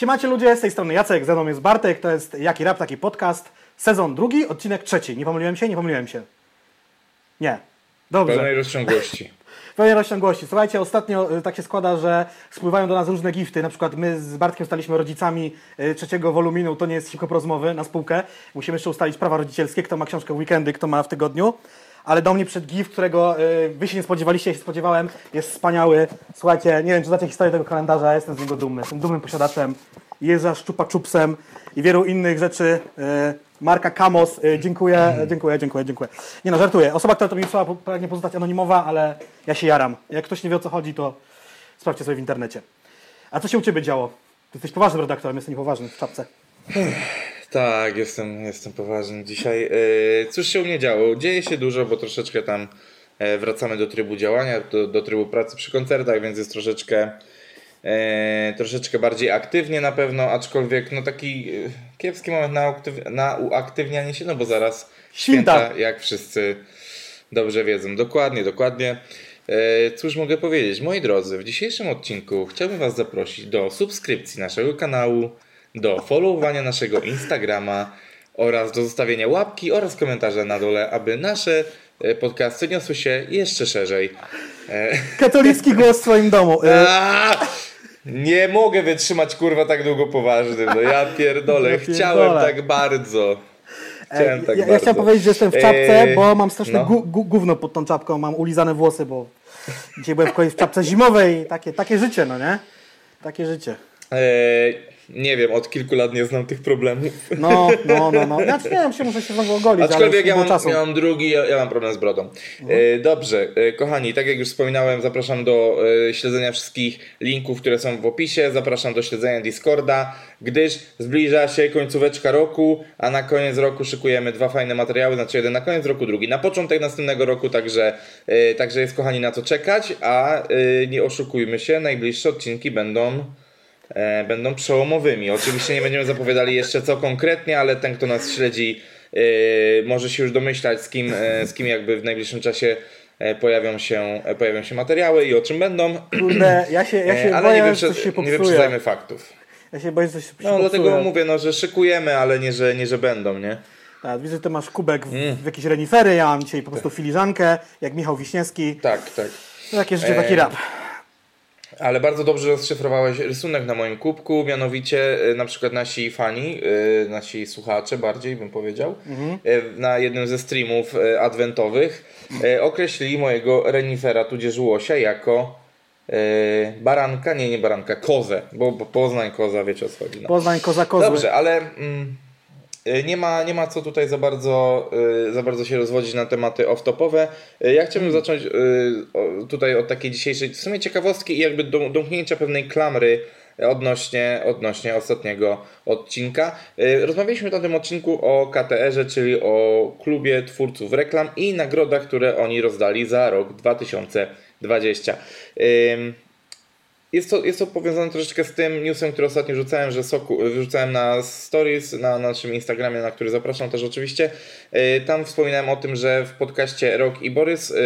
Siemacie ludzie, z tej strony Jacek, ze mną jest Bartek, to jest Jaki Rap, taki podcast, sezon drugi, odcinek trzeci. Nie pomyliłem się? Nie pomyliłem się. Nie. Dobrze. Pełnej rozciągłości. Pełnej rozciągłości. Słuchajcie, ostatnio y, tak się składa, że spływają do nas różne gifty. Na przykład my z Bartkiem staliśmy rodzicami y, trzeciego woluminu, to nie jest hip rozmowy, na spółkę. Musimy jeszcze ustalić prawa rodzicielskie, kto ma książkę w weekendy, kto ma w tygodniu. Ale do mnie przed gift, którego y, wy się nie spodziewaliście, ja się spodziewałem, jest wspaniały. Słuchajcie, nie wiem, czy znacie historię tego kalendarza, jestem z niego dumny. Jestem dumnym posiadaczem. Jest za szczupa czupsem i wielu innych rzeczy. Y, Marka Kamos, y, dziękuję, dziękuję, dziękuję, dziękuję. Nie no, żartuję. Osoba, która to mi wysłała, pragnie pozostać anonimowa, ale ja się jaram. Jak ktoś nie wie o co chodzi, to sprawdźcie sobie w internecie. A co się u Ciebie działo? Ty jesteś poważnym redaktorem, jestem niepoważny w czapce. Tak, jestem, jestem poważny dzisiaj. Yy, cóż się u mnie działo? Dzieje się dużo, bo troszeczkę tam e, wracamy do trybu działania, do, do trybu pracy przy koncertach, więc jest troszeczkę e, troszeczkę bardziej aktywnie na pewno, aczkolwiek no taki e, kiepski moment na, uaktyw- na uaktywnianie się, no bo zaraz Święta. święta, jak wszyscy dobrze wiedzą. Dokładnie, dokładnie. E, Cóż mogę powiedzieć? Moi drodzy, w dzisiejszym odcinku chciałbym Was zaprosić do subskrypcji naszego kanału, do followowania naszego Instagrama oraz do zostawienia łapki oraz komentarza na dole, aby nasze e, podcasty niosły się jeszcze szerzej. E, Katolicki głos w swoim domu. Nie mogę wytrzymać kurwa tak długo poważnym. No ja pierdolę, Ja chciałem tak bardzo. Chciałem tak ja, bardzo. ja chciałem powiedzieć, że jestem w czapce, Eee, bo mam straszne no. gu, gu, gówno pod tą czapką, mam ulizane włosy, bo dzisiaj byłem w kolei w czapce zimowej. Takie, takie życie, no nie? Takie życie. Eee, nie wiem, od kilku lat nie znam tych problemów. No, no, no, no. Znaczy nie wiem, się muszę się znowu ogolić, Aczkolwiek ja mam, czasu. ja mam drugi, ja, ja mam problem z brodą. E, dobrze, e, kochani, tak jak już wspominałem, zapraszam do e, śledzenia wszystkich linków, które są w opisie. Zapraszam do śledzenia Discorda, gdyż zbliża się końcóweczka roku, a na koniec roku szykujemy dwa fajne materiały, znaczy jeden na koniec roku, drugi na początek następnego roku, także, także jest kochani na co czekać, a nie oszukujmy się, najbliższe odcinki będą będą przełomowymi. Oczywiście nie będziemy zapowiadali jeszcze co konkretnie, ale ten, kto nas śledzi, e, może się już domyślać, z kim, e, z kim jakby w najbliższym czasie e, pojawią się, e, pojawią się materiały i o czym będą. Kurde, ja się, ja E, się ale boję, nie, że coś się wyprze- nie wyprzedzajmy faktów. Ja się boję, że coś się No popsuje. dlatego mówię, no, że szykujemy, ale nie, że, nie, że będą, nie? Tak, widzę, że ty masz kubek w, Mm. w jakieś renifery, ja mam dzisiaj po prostu filiżankę, jak Michał Wiśniewski. Tak, tak. No, takie życie, taki Eee, rap. Ale bardzo dobrze rozszyfrowałeś rysunek na moim kubku, mianowicie e, na przykład nasi fani, e, nasi słuchacze bardziej bym powiedział, e, na jednym ze streamów adwentowych określili mojego renifera tudzież łosia jako baranka, nie, nie baranka, kozę, bo, bo Poznań koza, wiecie o co chodzi. No. Poznań, koza, kozły. Dobrze, ale mm, y, nie, ma, nie ma co tutaj za bardzo, y, za bardzo się rozwodzić na tematy off-topowe. Y, Ja chciałbym zacząć y, o- tutaj od takiej dzisiejszej w sumie ciekawostki i jakby dom- domknięcia pewnej klamry odnośnie, odnośnie ostatniego odcinka. Y, Rozmawialiśmy na tym odcinku o KTR-ze, czyli o klubie twórców reklam i nagrodach, które oni rozdali za rok 2020. Jest to, jest to powiązane troszeczkę z tym newsem, który ostatnio rzucałem, że soku, wrzucałem na stories na naszym Instagramie, na który zapraszam też oczywiście. Yy, Tam wspominałem o tym, że w podcaście Rok i Borys yy,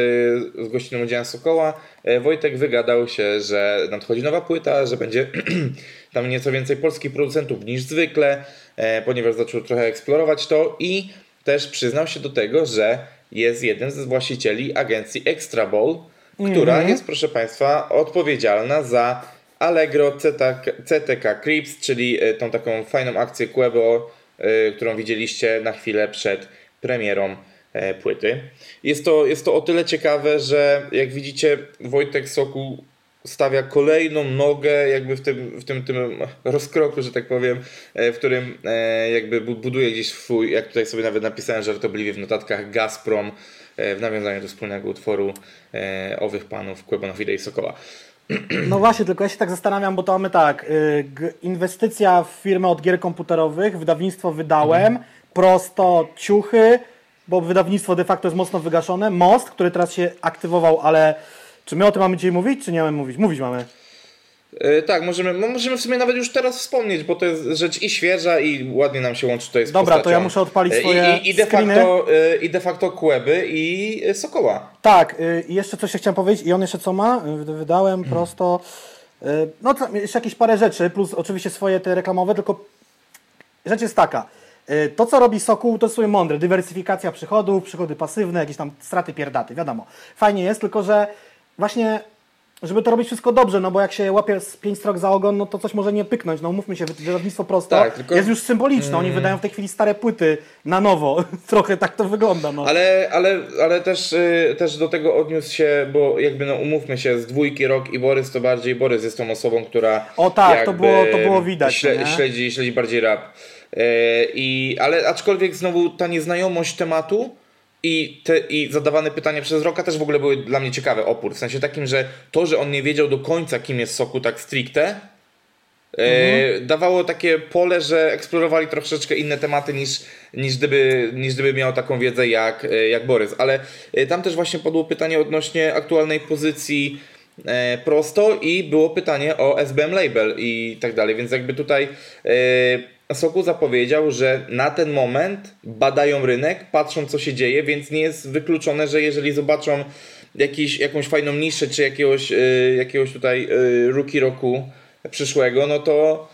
z gościną udziałem Sokoła yy, Wojtek wygadał się, że nadchodzi nowa płyta, że będzie tam nieco więcej polskich producentów niż zwykle, yy, ponieważ zaczął trochę eksplorować to i też przyznał się do tego, że jest jednym z właścicieli agencji Extra Ball, która jest, proszę Państwa, odpowiedzialna za Allegro CTK, Crips, czyli e, tą taką fajną akcję Quebo, e, którą widzieliście na chwilę przed premierą e, płyty. Jest to, jest to o tyle ciekawe, że jak widzicie, Wojtek Soku stawia kolejną nogę jakby w tym, w tym, tym rozkroku, że tak powiem, w którym jakby bu- buduje gdzieś swój, jak tutaj sobie nawet napisałem żartobliwie w notatkach, Gazprom w nawiązaniu do wspólnego utworu e, owych panów Kłebonowida i Sokoła. No właśnie, tylko ja się tak zastanawiam, bo to mamy tak, y, inwestycja w firmę od gier komputerowych, wydawnictwo wydałem, Mhm. prosto ciuchy, bo wydawnictwo de facto jest mocno wygaszone, Most, który teraz się aktywował, ale czy my o tym mamy dzisiaj mówić, czy nie mamy mówić? Mówić mamy. E, tak, możemy, mo- możemy w sumie nawet już teraz wspomnieć, bo to jest rzecz i świeża i ładnie nam się łączy tutaj z Dobra, to postacią. ja muszę odpalić E, swoje I, i, i, de, facto, e, I de facto Kłeby i Sokoła. Tak, i jeszcze coś chciałem powiedzieć, i on jeszcze co ma? Wydałem Mhm. prosto No to jeszcze jakieś parę rzeczy, plus oczywiście swoje te reklamowe, tylko rzecz jest taka. To, co robi Sokół, to jest sobie mądre. Dywersyfikacja przychodów, przychody pasywne, jakieś tam straty pierdaty, wiadomo. Fajnie jest, tylko że właśnie, żeby to robić wszystko dobrze, no bo jak się łapie z pięć strok za ogon, no to coś może nie pyknąć. No mówmy się, wydawnictwo prosto Tak, tylko- jest już symboliczne. Oni wydają w tej chwili stare płyty na nowo. Trochę tak to wygląda, no. Ale, ale, ale też, y, też do tego odniósł się, bo jakby no umówmy się, z dwójki Rok i Borys to bardziej Borys jest tą osobą, która O tak, to było- to było widać, Śle, nie? śledzi, śledzi bardziej rap. Y, I, ale aczkolwiek znowu ta nieznajomość tematu i, te, i zadawane pytania przez Roka też w ogóle były dla mnie ciekawe, opór. W sensie takim, że to, że on nie wiedział do końca kim jest Soku tak stricte, E, dawało takie pole, że eksplorowali troszeczkę inne tematy niż, niż, gdyby, niż gdyby miał taką wiedzę jak, e, jak Borys. Ale e, tam też właśnie padło pytanie odnośnie aktualnej pozycji e, prosto i było pytanie o SBM Label i tak dalej, więc jakby tutaj e, Soku zapowiedział, że na ten moment badają rynek, patrzą co się dzieje, więc nie jest wykluczone, że jeżeli zobaczą jakiś, jakąś fajną niszę, czy jakiegoś, e, jakiegoś tutaj e, rookie roku przyszłego, no to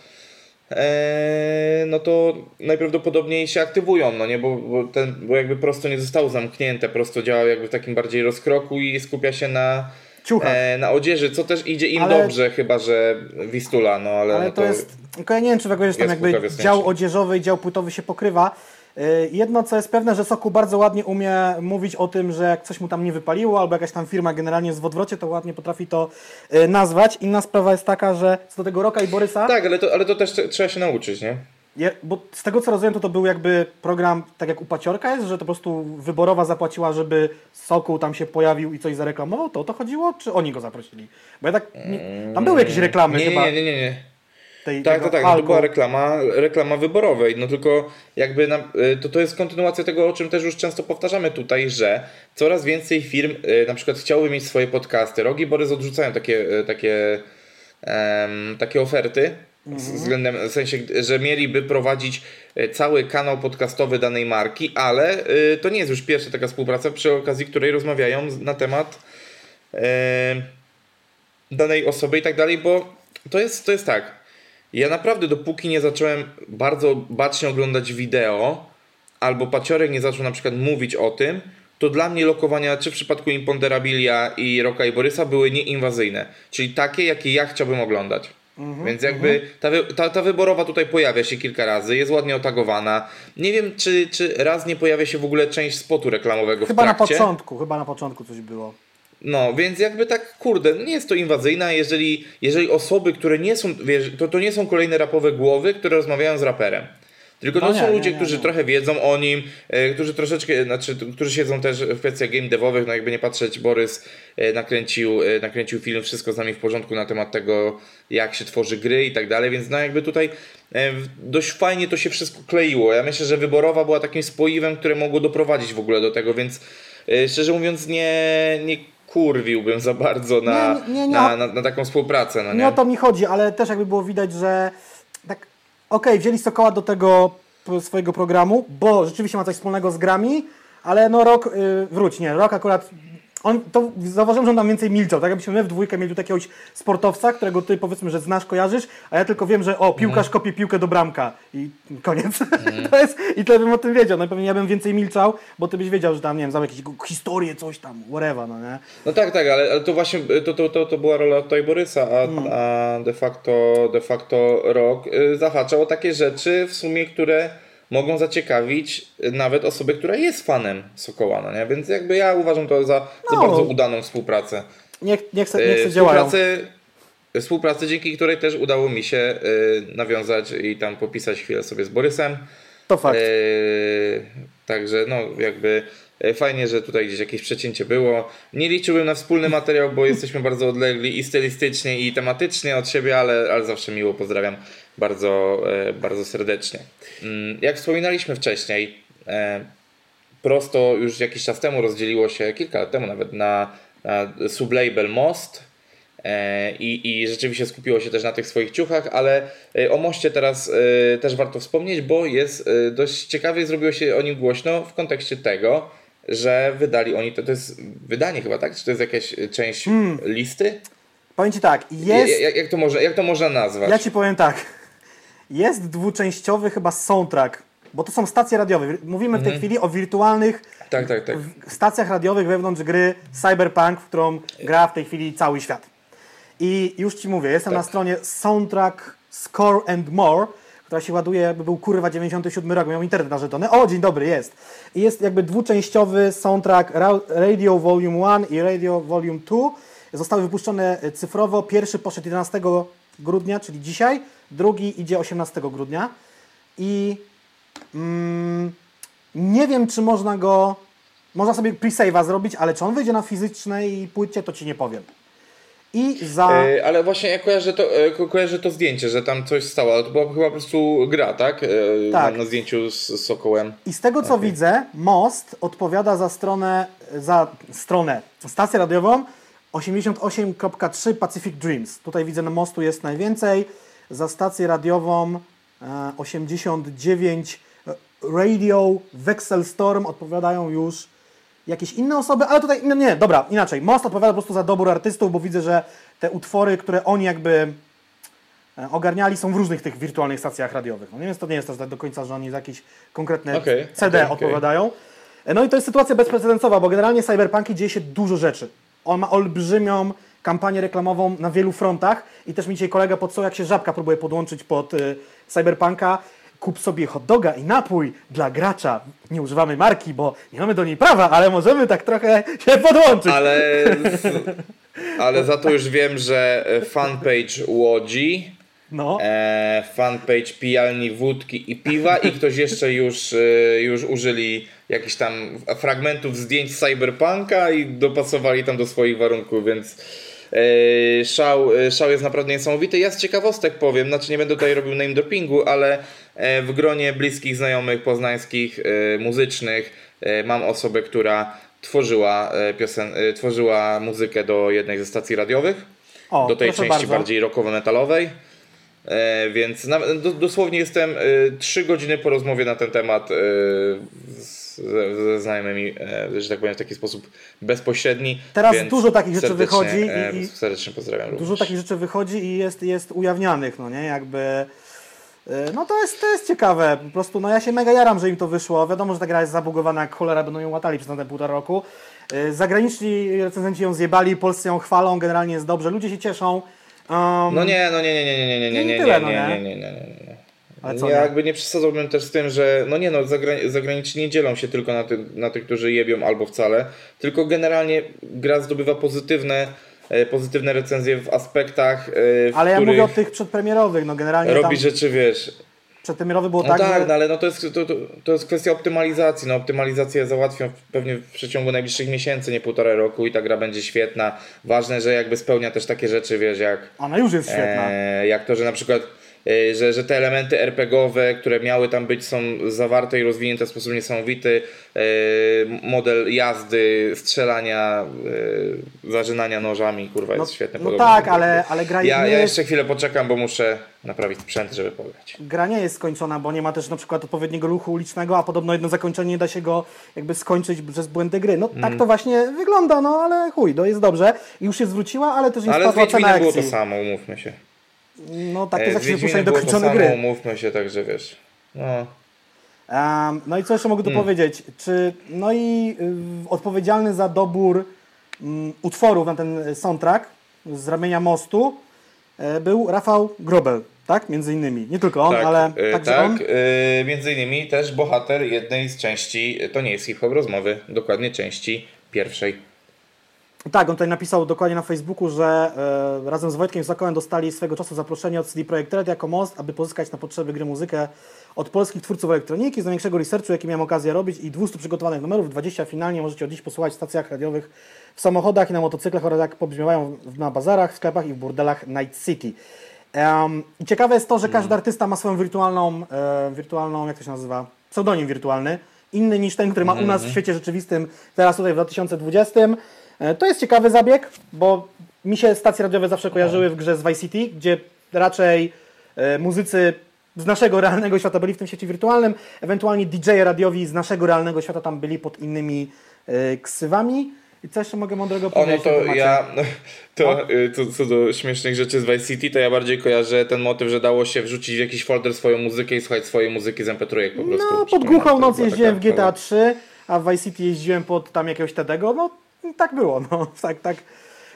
e, no to najprawdopodobniej się aktywują, no nie, bo, bo, ten, bo jakby prosto nie zostało zamknięte, prosto działa jakby w takim bardziej rozkroku i skupia się na Ciuchach. e, na odzieży, co też idzie im Ale- dobrze, chyba że Wistula, no ale, Ale no to jest. Tylko ja nie wiem, czy w ogóle, że tam jakby dział odzieżowy i dział płytowy się pokrywa. Yy, Jedno, co jest pewne, że Soku bardzo ładnie umie mówić o tym, że jak coś mu tam nie wypaliło, albo jakaś tam firma generalnie jest w odwrocie, to ładnie potrafi to yy, nazwać. Inna sprawa jest taka, że co do tego Roka i Borysa, Tak, ale to, ale to też trzeba się nauczyć, nie? Je, bo z tego co rozumiem, to to był jakby program, tak jak u Paciorka jest, że to po prostu wyborowa zapłaciła, żeby Sokół tam się pojawił i coś zareklamował, to o to chodziło, czy oni go zaprosili? Bo ja tak, nie, tam były jakieś reklamy Nie, chyba nie, nie, nie, nie. tej Tak, tak, tak. No to była reklama, reklama wyborowej. No tylko jakby na, y, to, to jest kontynuacja tego, o czym też już często powtarzamy tutaj, że coraz więcej firm y, na przykład chciałoby mieć swoje podcasty. Rogi Borys odrzucają takie, y, takie, em, takie oferty. Z względem, w sensie, że mieliby prowadzić y, cały kanał podcastowy danej marki, ale y, to nie jest już pierwsza taka współpraca, przy okazji której rozmawiają na temat em, danej osoby i tak dalej, bo to jest, to jest tak. Ja naprawdę dopóki nie zacząłem bardzo bacznie oglądać wideo, albo Paciorek nie zaczął na przykład mówić o tym, to dla mnie lokowania, czy w przypadku Imponderabilia i Roka i Borysa, były nieinwazyjne. Czyli takie, jakie ja chciałbym oglądać. Więc jakby ta, wy, ta, ta wyborowa tutaj pojawia się kilka razy, jest ładnie otagowana. Nie wiem, czy, czy raz nie pojawia się w ogóle część spotu reklamowego Chyba w na trakcie. początku, chyba na początku coś było. No, więc jakby tak, kurde, no nie jest to inwazyjna, jeżeli, jeżeli osoby, które nie są, wiesz, to, to nie są kolejne rapowe głowy, które rozmawiają z raperem. Tylko to No są nie, ludzie, nie, którzy nie. trochę wiedzą o nim, e, którzy troszeczkę, znaczy, którzy siedzą też w kwestiach game devowych, no jakby nie patrzeć, Borys e, nakręcił, e, nakręcił film, wszystko z nami w porządku na temat tego, jak się tworzy gry i tak dalej, więc no jakby tutaj dość fajnie to się wszystko kleiło. Ja myślę, że wyborowa była takim spoiwem, które mogło doprowadzić w ogóle do tego, więc szczerze mówiąc nie, nie kurwiłbym za bardzo na, Nie, nie, nie, na, na, na taką współpracę, no Nie o nie? to mi chodzi, ale też jakby było widać, że okej, wzięli Sokoła do tego swojego programu, bo rzeczywiście ma coś wspólnego z grami, ale no rok, y, wróć, nie, rok akurat, on, to zauważyłem, że on tam więcej milczał, tak jakbyśmy my w dwójkę mieli tu jakiegoś sportowca, którego ty powiedzmy, że znasz, kojarzysz, a ja tylko wiem, że o, piłkarz Mhm. kopie piłkę do bramka i koniec. to jest, I tyle bym o tym wiedział, no i pewnie ja bym więcej milczał, bo ty byś wiedział, że tam, nie wiem, znam jakieś historie, coś tam, whatever, no nie? No tak, tak, ale, ale to właśnie to, to, to, to była rola tutaj Borysa, a, Mm. a de facto de facto rok y, zahaczał o takie rzeczy w sumie, które mogą zaciekawić nawet osobę, która jest fanem Sokoła, no nie? Więc jakby ja uważam to za, za No. bardzo udaną współpracę. Niech, niech se, niech se działają. Współpracę, współpracę, dzięki której też udało mi się y, nawiązać i tam popisać chwilę sobie z Borysem. To fakt. Eee, także no jakby e, fajnie, że tutaj gdzieś jakieś przecięcie było. Nie liczyłem na wspólny materiał, bo jesteśmy bardzo odlegli i stylistycznie i tematycznie od siebie, ale, ale zawsze miło pozdrawiam bardzo, e, bardzo serdecznie. Mm, Jak wspominaliśmy wcześniej, e, prosto już jakiś czas temu rozdzieliło się, kilka lat temu nawet, na, na sublabel Most. E, I, I rzeczywiście skupiło się też na tych swoich ciuchach, ale o moście teraz też warto wspomnieć, bo jest dość ciekawie, zrobiło się o nim głośno w kontekście tego, że wydali oni, to, to jest wydanie chyba, tak? Czy to jest jakaś część listy? Powiem Ci tak, jest... Jak, jak, to może, jak to można nazwać? Ja Ci powiem tak. Jest dwuczęściowy chyba soundtrack, bo to są stacje radiowe. Mówimy w tej chwili o wirtualnych Tak, tak, tak. stacjach radiowych wewnątrz gry Cyberpunk, w którą gra w tej chwili cały świat. I już Ci mówię, jestem Tak. na stronie Soundtrack Score and More, która się ładuje, jakby był kurwa 97 rok, miał internet narzeczony. O, dzień dobry, jest. I jest jakby dwuczęściowy soundtrack Ra- Radio Volume 1 i Radio Volume 2. Zostały wypuszczone cyfrowo. Pierwszy poszedł 11 grudnia, czyli dzisiaj. Drugi idzie 18 grudnia. I mm, nie wiem, czy można go... Można sobie pre-save'a zrobić, ale czy on wyjdzie na fizycznej płycie, to Ci nie powiem. I za... E, ale właśnie ja kojarzę to, e, ko- kojarzę to zdjęcie, że tam coś stało, to była chyba po prostu gra, tak? E, Tak. Na, zdjęciu z, z Sokołem. I z tego co widzę, Most odpowiada za stronę, za stronę, stację radiową 88.3 Pacific Dreams. Tutaj widzę na Mostu jest najwięcej. Za stację radiową e, 89 Radio Vexel Storm odpowiadają już jakieś inne osoby, ale tutaj, no nie, dobra, inaczej. Most odpowiada po prostu za dobór artystów, bo widzę, że te utwory, które oni jakby e, ogarniali są w różnych tych wirtualnych stacjach radiowych. No nie, więc to nie jest też tak do końca, że oni za jakieś konkretne Okej, CD okej. odpowiadają. E, No i to jest sytuacja bezprecedensowa, bo generalnie Cyberpunki dzieje się dużo rzeczy. On ma olbrzymią kampanię reklamową na wielu frontach i też mi dzisiaj kolega podsuł, jak się żabka próbuje podłączyć pod y, Cyberpunka. Kup sobie hot doga i napój dla gracza. Nie używamy marki, bo nie mamy do niej prawa, ale możemy tak trochę się podłączyć. Ale, ale za to już wiem, że e, fanpage Łodzi, No. e, fanpage pijalni wódki i piwa i ktoś jeszcze już, e, już użyli jakichś tam fragmentów zdjęć Cyberpunka i dopasowali tam do swoich warunków, więc szał, e, szał jest naprawdę niesamowity. Ja z ciekawostek powiem, znaczy nie będę tutaj robił name droppingu, ale e, w gronie bliskich znajomych poznańskich, e, muzycznych e, mam osobę, która tworzyła, piosen, tworzyła muzykę do jednej ze stacji radiowych O, do tej części bardzo. bardziej rockowo-metalowej. Więc dosłownie jestem trzy godziny po rozmowie na ten temat z, ze, znajomymi, e, że tak powiem, w taki sposób bezpośredni. Teraz dużo takich rzeczy wychodzi E, i- i- serdecznie pozdrawiam Dużo również. takich rzeczy wychodzi i jest, jest ujawnianych, no nie, jakby... y, No to jest, to jest ciekawe, po prostu no ja się mega jaram, że im to wyszło. Wiadomo, że ta gra jest zabugowana jak cholera, będą ją łatali przez te półtora roku. Zagraniczni recenzenci ją zjebali, polscy ją chwalą, generalnie jest dobrze, ludzie się cieszą. Um, No nie, no nie, nie, nie, nie, nie, nie, nie, nie, tyle, nie, no nie, nie? nie, nie, nie, nie, nie. Ale co ja nie? jakby nie przesadzałbym też z tym, że no nie no, zagra- zagraniczni nie dzielą się tylko na, ty- na tych, którzy jebią albo wcale, tylko generalnie gra zdobywa pozytywne, e, pozytywne recenzje w aspektach, e, w Ale ja mówię o tych przedpremierowych, no generalnie robi tam rzeczy, wiesz, przedpremierowy było no tak, tak, że... no ale no to, jest, to, to, jest kwestia optymalizacji. No, optymalizację załatwią pewnie w przeciągu najbliższych miesięcy, nie półtora roku i ta gra będzie świetna. Ważne, że jakby spełnia też takie rzeczy, wiesz, jak Ona już jest świetna. E, jak to, że na przykład że, że te elementy RPGowe, które miały tam być, są zawarte i rozwinięte w sposób niesamowity. E, model jazdy, strzelania, e, zażynania nożami, kurwa, jest No- świetny. no podobny tak, ale- ale gra ja, nie ja jeszcze chwilę poczekam, bo muszę naprawić sprzęt, żeby pograć. gra nie jest skończona, bo nie ma też na przykład odpowiedniego ruchu ulicznego, a podobno jedno zakończenie nie da się go jakby skończyć przez błędy gry. No Mm. tak to właśnie wygląda, no ale chuj, to jest dobrze. I już się zwróciła, ale też nie Ale spadła cena Wiedźminem było to akcji. samo, umówmy się. No tak to E, jest jak z się wypuszcza Wiedźminem było to samo, gry. umówmy się, także wiesz. No. Em, no i co jeszcze mogę tu Hmm. powiedzieć? Czy, no i y, odpowiedzialny za dobór mm, utworów na ten soundtrack z ramienia mostu e, był Rafał Grobel, tak? Między innymi. Nie tylko on, tak, ale e, także tak, on. między innymi też bohater jednej z części, to nie jest hip-hop rozmowy, dokładnie części pierwszej. Tak, on tutaj napisał dokładnie na Facebooku, że e, razem z Wojtkiem Sokołem dostali swego czasu zaproszenie od CD Projekt Red jako most, aby pozyskać na potrzeby gry muzykę od polskich twórców elektroniki. Z największego researchu, jaki miałem okazję robić i 200 przygotowanych numerów, 20 finalnie możecie od dziś posłuchać w stacjach radiowych, w samochodach i na motocyklach oraz jak pobrzmiewają w- na bazarach, w sklepach i w burdelach Night City. Em, I ciekawe jest to, że każdy artysta ma swoją wirtualną, e, wirtualną, jak to się nazywa, pseudonim wirtualny, inny niż ten, który ma u nas w świecie rzeczywistym, teraz tutaj w 2020. E, To jest ciekawy zabieg, bo mi się stacje radiowe zawsze kojarzyły w grze z Vice City, gdzie raczej e, muzycy z naszego realnego świata byli w tym świecie wirtualnym, ewentualnie DJ radiowi z naszego realnego świata tam byli pod innymi e, ksywami. I co jeszcze mogę mądrego O, no powiedzieć? to ja, to No. y, co, do śmiesznych rzeczy z Vice City, to ja bardziej kojarzę ten motyw, że dało się wrzucić w jakiś folder swoją muzykę i słuchać swojej muzyki z MP3 po prostu. No, pod głuchą to noc jeździłem w GTA 3, a w Vice City jeździłem pod tam jakiegoś Tedego, no tak było, no tak, tak,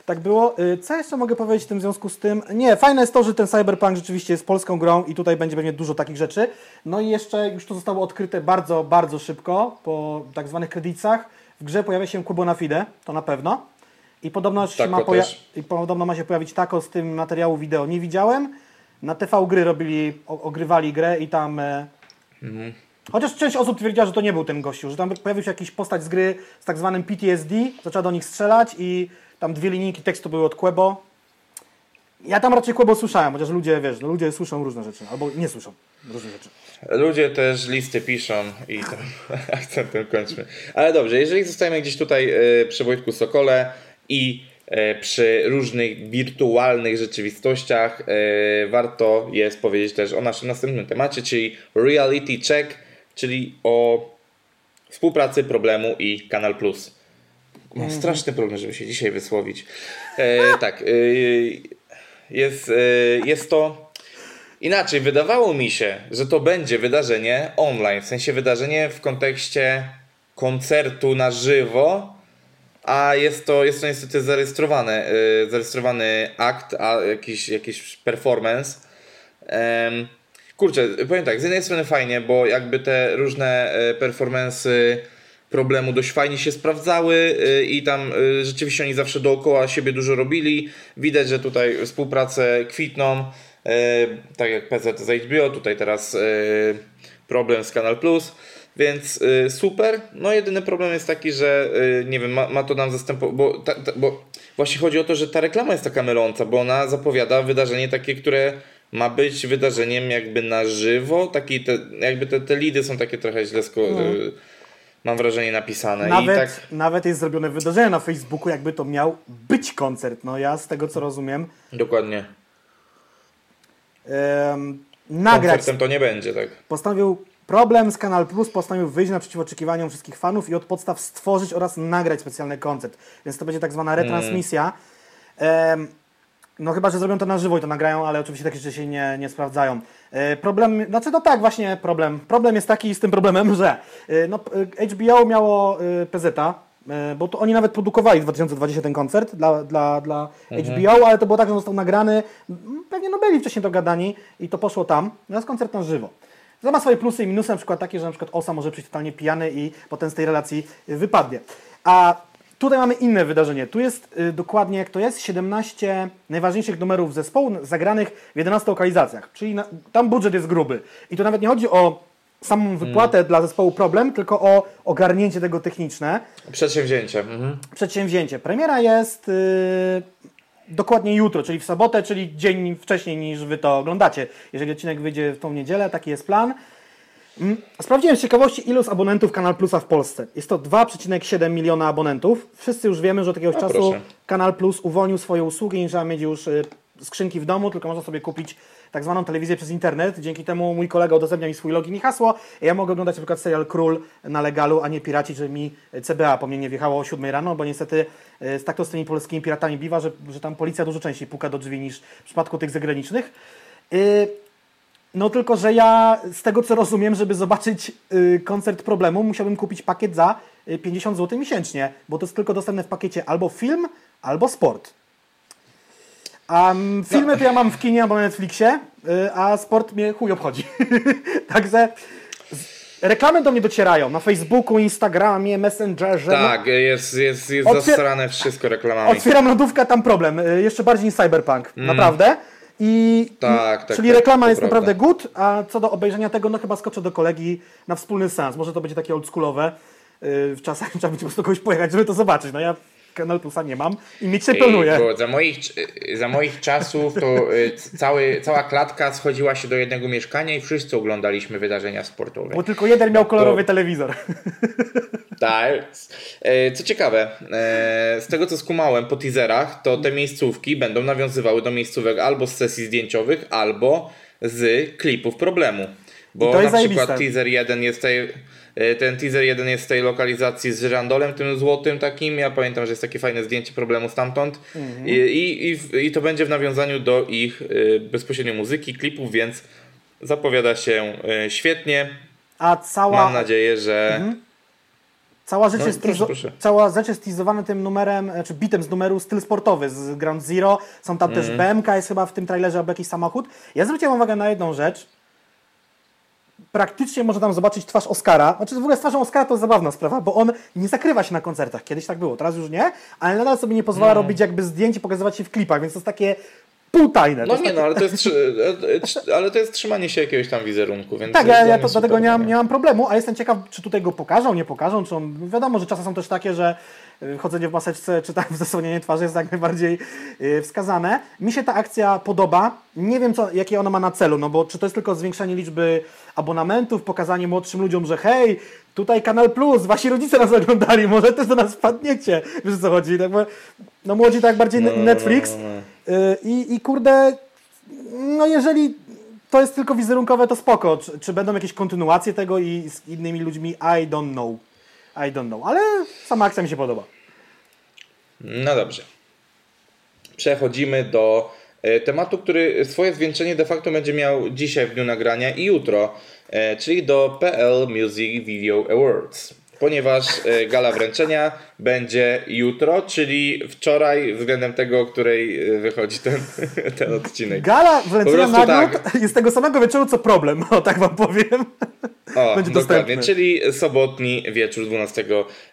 tak było. Y, Co jeszcze mogę powiedzieć w tym związku z tym? Nie, fajne jest to, że ten Cyberpunk rzeczywiście jest polską grą i tutaj będzie pewnie dużo takich rzeczy. No i jeszcze już to zostało odkryte bardzo, bardzo szybko, po tak zwanych kredytach. W grze pojawia się Kubo na Fide, to na pewno. I podobno, Tako ma. I podobno ma się pojawić tako z tym materiału wideo. Nie widziałem. Na TV gry robili, ogrywali grę i tam... E, Chociaż część osób twierdziła, że to nie był ten gościu, że tam pojawił się jakiś postać z gry z tak zwanym PTSD, zaczęła do nich strzelać i tam dwie linijki tekstu były od Quebo. Ja tam raczej Quebo słyszałem, chociaż ludzie, wiesz, no ludzie słyszą różne rzeczy, albo nie słyszą różne rzeczy. Ludzie też listy piszą i tam akcentem kończmy. Ale dobrze, jeżeli zostajemy gdzieś tutaj e, przy Wojtku Sokole i e, przy różnych wirtualnych rzeczywistościach, e, warto jest powiedzieć też o naszym następnym temacie, czyli Reality Check, czyli o współpracy, problemu i Kanal Plus. Mam straszny problem, żeby się dzisiaj wysłowić. E, tak, e, jest, e, jest to Inaczej, wydawało mi się, że to będzie wydarzenie online, w sensie wydarzenie w kontekście koncertu na żywo, a jest to, jest to niestety zarejestrowane, yy, zarejestrowany akt, a jakiś, jakiś performance. Em, kurczę, powiem tak, z jednej strony fajnie, bo jakby te różne e, performance'y problemu dość fajnie się sprawdzały y, i tam y, rzeczywiście oni zawsze dookoła siebie dużo robili. Widać, że tutaj współprace kwitną, tak jak PZ z HBO, tutaj teraz problem z Kanal Plus. Więc super. No jedyny problem jest taki, że nie wiem, ma, ma to nam zastępować, bo, bo właśnie chodzi o to, że ta reklama jest taka myląca, bo ona zapowiada wydarzenie takie, które ma być wydarzeniem jakby na żywo. Taki te, jakby te, te lidy są takie trochę źle sko- y, mam wrażenie napisane. Nawet, tak nawet jest zrobione wydarzenie na Facebooku, jakby to miał być koncert. No ja z tego co rozumiem, dokładnie. nagrać Koncertem to nie będzie, tak. postanowił problem z Kanal Plus, postanowił wyjść naprzeciw oczekiwaniom wszystkich fanów i od podstaw stworzyć oraz nagrać specjalny koncert. Więc to będzie tak zwana retransmisja. Em, no chyba, że zrobią to na żywo i to nagrają, ale oczywiście takie rzeczy się nie, nie sprawdzają. E, problem, znaczy no tak, właśnie problem. Problem jest taki z tym problemem, że e, no, e, HBO miało e, bo to oni nawet produkowali w 2020 ten koncert dla, dla, dla HBO, ale to było tak, że został nagrany, m, pewnie no byli wcześniej dogadani i to poszło tam, natomiast koncert na żywo. To ma swoje plusy i minusy, na przykład takie, że na przykład Osa może przyjść totalnie pijany i potem z tej relacji wypadnie. A tutaj mamy inne wydarzenie. Tu jest y, dokładnie, jak to jest, 17 najważniejszych numerów zespołu zagranych w 11 lokalizacjach. Czyli na, tam budżet jest gruby. I to nawet nie chodzi o samą wypłatę dla zespołu Problem, tylko o ogarnięcie tego techniczne Przedsięwzięcie. Mhm. przedsięwzięcie. Premiera jest yy, dokładnie jutro, czyli w sobotę, czyli dzień wcześniej niż Wy to oglądacie. Jeżeli odcinek wyjdzie w tą niedzielę, taki jest plan. Mm, Sprawdziłem z ciekawości, ilu z abonentów Kanal Plusa w Polsce. Jest to 2,7 miliona abonentów. Wszyscy już wiemy, że od jakiegoś A, czasu proszę. Kanal Plus uwolnił swoje usługi, nie trzeba mieć już y, skrzynki w domu, tylko można sobie kupić tak zwaną telewizję przez internet. Dzięki temu mój kolega udostępnia mi swój login i hasło. Ja mogę oglądać na przykład serial Król na legalu, a nie piracić, że mi CBA po mnie nie wjechało o 7 rano, bo niestety y, tak to z tymi polskimi piratami biwa, że, że tam policja dużo częściej puka do drzwi niż w przypadku tych zagranicznych. Y, no tylko, że ja z tego co rozumiem, żeby zobaczyć y, koncert problemu, musiałbym kupić pakiet za y, 50 zł miesięcznie, bo to jest tylko dostępne w pakiecie albo film, albo sport. A mm, filmy to ja mam w kinie albo na Netflixie, y, a sport mnie chuj obchodzi. Także reklamy do mnie docierają na Facebooku, Instagramie, Messengerze. no, Tak, jest, jest, jest Otwier- zasrane wszystko reklamami. Otwieram lodówkę, tam problem. Y, Jeszcze bardziej niż Cyberpunk, naprawdę. I. Tak, tak, czyli tak, reklama jest prawda. naprawdę good, a co do obejrzenia tego, no chyba skoczę do kolegi na wspólny sens. Może to będzie takie oldschoolowe. Y, Czasem trzeba będzie po prostu kogoś pojechać, żeby to zobaczyć. No ja Kanal Plusa nie mam i mieć się planuje. Bo za moich, za moich czasów to c- cały, cała klatka schodziła się do jednego mieszkania i wszyscy oglądaliśmy wydarzenia sportowe. Bo tylko jeden miał kolorowy telewizor. Tak. E, Co ciekawe, e, z tego co skumałem po teaserach, to te miejscówki będą nawiązywały do miejscówek albo z sesji zdjęciowych, albo z klipów problemu. Bo to jest na przykład zajebiste. teaser 1 jest e, ten teaser 1 jest z tej lokalizacji z żyrandolem, tym złotym takim. Ja pamiętam, że jest takie fajne zdjęcie problemu stamtąd. Mhm. I, i, i, to będzie w nawiązaniu do ich e, bezpośrednio muzyki, klipów, więc zapowiada się e, świetnie. A cała, Mam nadzieję, że. cała, rzecz No, jest proszę, proszę. cała rzecz jest teasowana tym numerem, czy bitem z numeru styl sportowy z Ground Zero. Są tam Mhm. też BMK, jest chyba w tym trailerze albo jakiś samochód. Ja zwróciłem uwagę na jedną rzecz. Praktycznie można tam zobaczyć twarz Oscara. Znaczy w ogóle z twarzą Oscara to zabawna sprawa, bo on nie zakrywa się na koncertach. Kiedyś tak było, teraz już nie, ale nadal sobie nie pozwala No. robić jakby zdjęć i pokazywać się w klipach, więc to jest takie półtajne. No nie, takie... no ale to, jest, e, e, ale to jest trzymanie się jakiegoś tam wizerunku. Więc Tak, ja, ja to, dlatego nie mam, nie? mam problemu, a jestem ciekaw, czy tutaj go pokażą, nie pokażą, czy on, wiadomo, że czasy są też takie, że y, chodzenie w maseczce, czy tam zasłonienie twarzy jest jak najbardziej wskazane. Mi się ta akcja podoba, nie wiem, co, jakie ona ma na celu, no bo czy to jest tylko zwiększanie liczby abonamentów, pokazanie młodszym ludziom, że hej, tutaj Kanal Plus, wasi rodzice nas oglądali, może też do nas wpadniecie, wiesz o co chodzi, tak, bo, no młodzi tak bardziej No, no, no, Netflix no, y, i, i kurde, no jeżeli to jest tylko wizerunkowe, to spoko. Czy, czy będą jakieś kontynuacje tego i z innymi ludźmi? I don't know. I don't know. Ale sama akcja mi się podoba. No dobrze. Przechodzimy do tematu, który swoje zwieńczenie de facto będzie miał dzisiaj w dniu nagrania i jutro, e, czyli do PL Music Video Awards. Ponieważ e, gala wręczenia będzie jutro, czyli wczoraj względem tego, o której e, wychodzi ten, ten odcinek. Gala wręczenia nagród tak. jest tego samego wieczoru co problem, o tak wam powiem. O, Będzie dokładnie, dostępny. czyli sobotni wieczór 12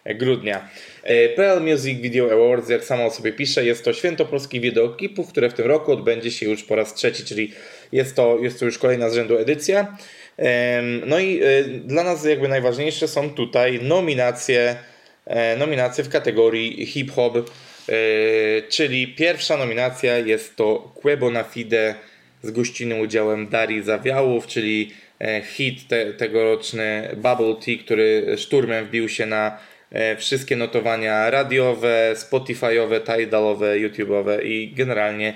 grudnia. E, PL Music Video Awards, jak samo o sobie pisze, jest to święto polskich wideoklipów, które w tym roku odbędzie się już po raz trzeci, czyli jest to, jest to już kolejna z rzędu edycja. No i e, dla nas jakby najważniejsze są tutaj nominacje, e, nominacje w kategorii hip-hop, e, czyli pierwsza nominacja jest to Quebo na Fide z gościnnym udziałem Darii Zawiałów, czyli hit te, tegoroczny Bubble Tea, który szturmem wbił się na wszystkie notowania radiowe, spotifyowe, tidalowe, youtube'owe i generalnie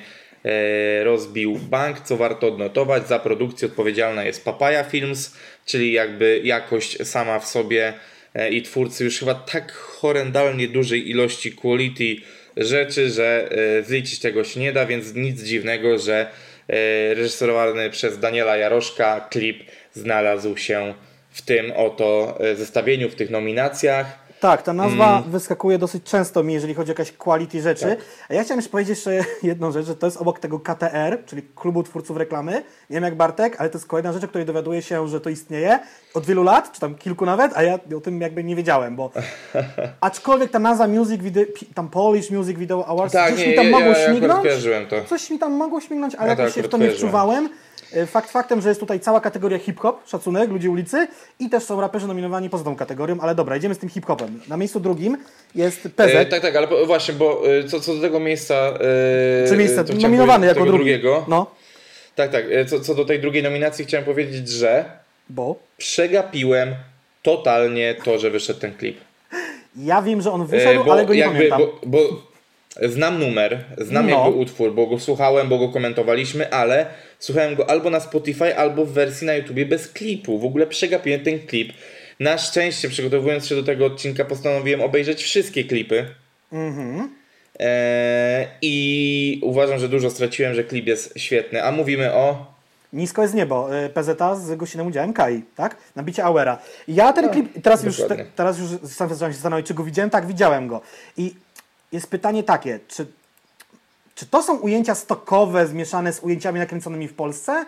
rozbił bank, co warto odnotować. Za produkcję odpowiedzialna jest Papaya Films, czyli jakby jakość sama w sobie e, i twórcy już chyba tak horrendalnie dużej ilości quality rzeczy, że e, zliczyć tego się nie da, więc nic dziwnego, że e, reżyserowany przez Daniela Jaroszka klip znalazł się w tym oto e, zestawieniu, w tych nominacjach. Tak, ta nazwa Mm. wyskakuje dosyć często mi, jeżeli chodzi o jakieś quality rzeczy. Tak. A ja chciałem jeszcze powiedzieć jeszcze jedną rzecz, że to jest obok tego KTR, czyli Klubu Twórców Reklamy. Nie wiem jak Bartek, ale to jest kolejna rzecz, o której dowiaduję się, że to istnieje od wielu lat, czy tam kilku nawet, a ja o tym jakby nie wiedziałem, bo aczkolwiek ta nazwa Music Video, tam Polish Music Video Awards, Tak, gdzieś nie, mi tam ja, mogło ja, ja śmignąć. to. Coś mi tam mogło śmignąć, ale Ja jakoś się w to nie wczuwałem. E, Fakt faktem, że jest tutaj cała kategoria hip-hop, szacunek, ludzi ulicy i też są raperzy nominowani poza tą kategorią, ale dobra, idziemy z tym hip-hopem. Na miejscu drugim jest PZ, E, tak, tak, ale po, właśnie, bo e, co, co do tego miejsca. E, czy miejsce nominowany jako drugi. drugiego. No, Tak, tak. e, Co, co do tej drugiej nominacji chciałem powiedzieć, że bo przegapiłem totalnie to, że wyszedł ten klip. ja wiem, że on E, wyszedł, ale go nie jakby, pamiętam. Bo, bo znam numer, znam No. jakby utwór, bo go słuchałem, bo go komentowaliśmy, ale słuchałem go albo na Spotify, albo w wersji na YouTubie bez klipu. W ogóle przegapiłem ten klip. Na szczęście, przygotowując się do tego odcinka, postanowiłem obejrzeć wszystkie klipy. Mhm. E, I uważam, że dużo straciłem, że klip jest świetny. A mówimy o. Nisko jest niebo, y, PZ z gościnnym udziałem Kai, tak? Nabicie Auera. Ja ten klip, teraz już, te, teraz już sam się zastanowić, czy go widziałem? Tak, widziałem go. I jest pytanie takie, czy, czy to są ujęcia stokowe zmieszane z ujęciami nakręconymi w Polsce?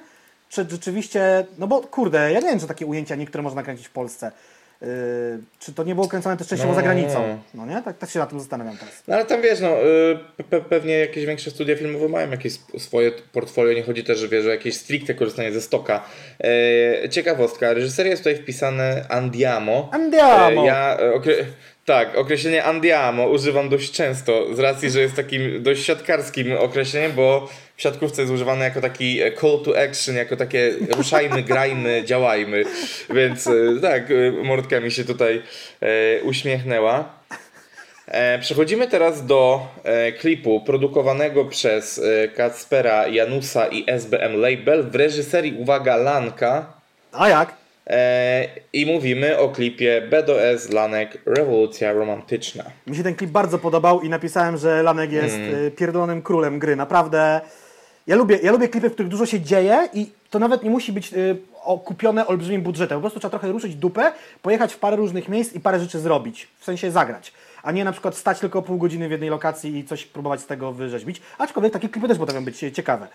Czy rzeczywiście, no bo kurde, ja nie wiem, czy takie ujęcia niektóre można nakręcić w Polsce. Yy, czy to nie było kręcone też częściowo No. za granicą? No nie? Tak, tak się nad tym zastanawiam teraz. No ale tam wiesz, no, y, pe pewnie jakieś większe studia filmowe mają jakieś swoje portfolio. Nie chodzi też, że wiesz, o jakieś stricte korzystanie ze stoka. E, ciekawostka, reżyseria jest tutaj wpisane Andiamo. Andiamo! E, ja e, okre tak, określenie Andiamo używam dość często, z racji, że jest takim dość siatkarskim określeniem, bo w siatkówce jest używane jako taki e, call to action, jako takie ruszajmy, grajmy, działajmy. Więc e, tak, e, mordka mi się tutaj e, uśmiechnęła. E, Przechodzimy teraz do e, klipu produkowanego przez Kacpera Janusa i SBM Label w reżyserii, uwaga, Lanka. A jak? E, I mówimy o klipie BDS Lanek Rewolucja Romantyczna. Mi się ten klip bardzo podobał i napisałem, że Lanek jest mm. pierdolonym królem gry. Naprawdę. Ja lubię, ja lubię klipy, w których dużo się dzieje i to nawet nie musi być y, okupione olbrzymim budżetem. Po prostu trzeba trochę ruszyć dupę, pojechać w parę różnych miejsc i parę rzeczy zrobić. W sensie zagrać. A nie na przykład stać tylko pół godziny w jednej lokacji i coś próbować z tego wyrzeźbić. Aczkolwiek takie klipy też potrafią być ciekawe.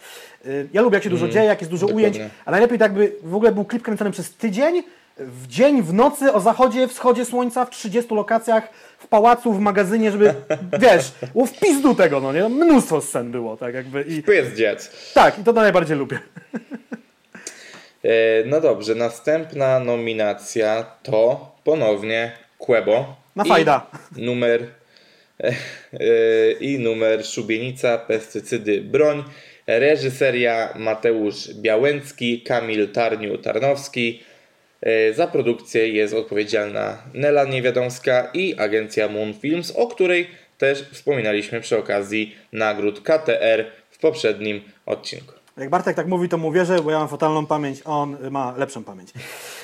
Y, ja lubię, jak się dużo dzieje, jak jest dużo dokładnie. ujęć. A najlepiej tak by w ogóle był klip kręcony przez tydzień, w dzień, w nocy, o zachodzie, wschodzie słońca, w 30 lokacjach, w pałacu, w magazynie, żeby, wiesz, było w pizdu tego, no nie? Mnóstwo scen było, tak jakby. I, Jets. tak, i to najbardziej lubię. E, no dobrze, następna nominacja to ponownie Quebo. Na I fajda. Numer e, e, i numer Szubienica, Pestycydy, Broń. Reżyseria Mateusz Białęcki, Kamil Tarniu-Tarnowski. E, Za produkcję jest odpowiedzialna Nela Niewiadomska i agencja Moon Films, o której też wspominaliśmy przy okazji nagród KTR w poprzednim odcinku. Jak Bartek tak mówi, to mu wierzę, bo ja mam fatalną pamięć, on y, ma lepszą pamięć.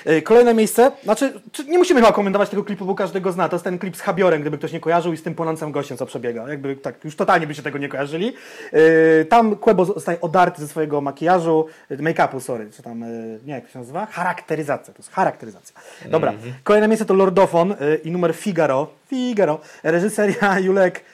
Y, Kolejne miejsce, znaczy, czy nie musimy chyba komentować tego klipu, bo każdy go zna. To jest ten klip z Habiorem, gdyby ktoś nie kojarzył i z tym płonącym gościem, co przebiega. Jakby tak, już totalnie byście tego nie kojarzyli. Y, Tam Quebo zostaje odarty ze swojego makijażu, make-upu, sorry, czy tam, nie, jak to się nazywa? Charakteryzacja, to jest charakteryzacja. Dobra, kolejne miejsce to Lordofon i numer Figaro. Figaro. Reżyseria Julek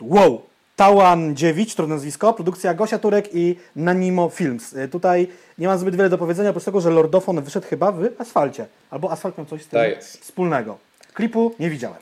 Wow! Tałandziewicz, trudne nazwisko, produkcja Gosia Turek i Nanimo Films. Y, Tutaj nie mam zbyt wiele do powiedzenia, oprócz tego, że Lordofon wyszedł chyba w asfalcie. Albo asfalt miał coś z tym Tak wspólnego. Klipu nie widziałem.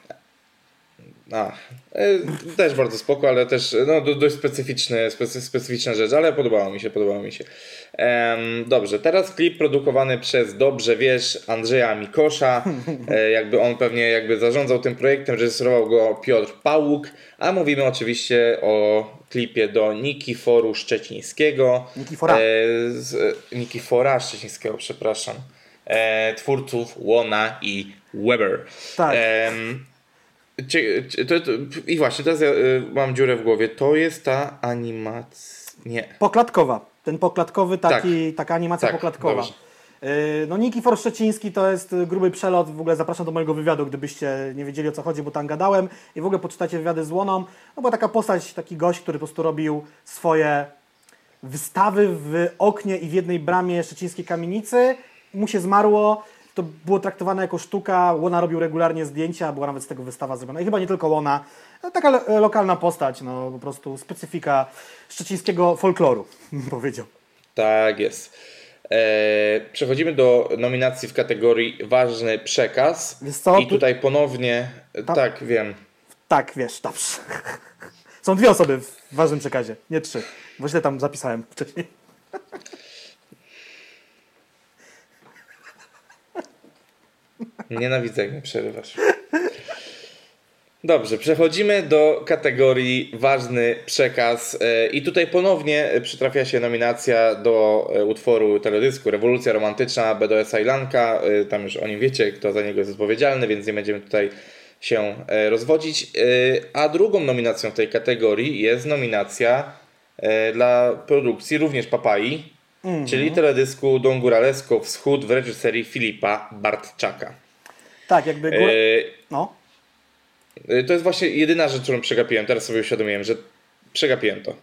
A, e, też bardzo spoko, ale też no, do, dość specyficzny, specy, specyficzna rzecz, ale podobało mi się, podobało mi się. Em, dobrze, teraz klip produkowany przez Dobrze Wiesz Andrzeja Mikosza. E, jakby on pewnie jakby zarządzał tym projektem, reżyserował go Piotr Pałuk, a mówimy oczywiście o klipie do Nikiforu Szczecińskiego. Nikifora. E, z, Nikifora Szczecińskiego, przepraszam. E, twórców Łona i Weber. Tak. Cie, to, to, I właśnie, teraz ja y, mam dziurę w głowie. To jest ta animacja. Nie. Poklatkowa. Ten poklatkowy, taki, taka animacja Tak, poklatkowa. dobrze. Yy, No Nikifor Szczeciński to jest y, gruby przelot, w ogóle zapraszam do mojego wywiadu, gdybyście nie wiedzieli o co chodzi, bo tam gadałem i w ogóle poczytacie wywiady z Łoną. No była taka postać, taki gość, który po prostu robił swoje wystawy w oknie i w jednej bramie szczecińskiej kamienicy. Mu się zmarło, to było traktowane jako sztuka, Łona robił regularnie zdjęcia, była nawet z tego wystawa zrobiona. I chyba nie tylko Łona, no, taka lo- lokalna postać, no po prostu specyfika szczecińskiego folkloru, powiedział. Tak jest. E, przechodzimy do nominacji w kategorii Ważny przekaz. Wiesz co, I tu- tutaj ponownie. Tam- Tak, wiem. Tak, wiesz, dobrze. Są dwie osoby w ważnym przekazie, nie trzy. Bo źle tam zapisałem wcześniej. Nienawidzę, jak mnie przerywasz. Dobrze, przechodzimy do kategorii ważny przekaz e, i tutaj ponownie przytrafia się nominacja do e, utworu teledysku Rewolucja Romantyczna BDS Islanka. E, Tam już o nim wiecie, kto za niego jest odpowiedzialny, więc nie będziemy tutaj się rozwodzić. A drugą nominacją w tej kategorii jest nominacja dla produkcji również Papai, czyli teledysku Don Góralesko Wschód w reżyserii Filipa Bartczaka. Tak, jakby góra... E, No, Y, To jest właśnie jedyna rzecz, którą przegapiłem. Teraz sobie uświadomiłem, że przegapiłem to.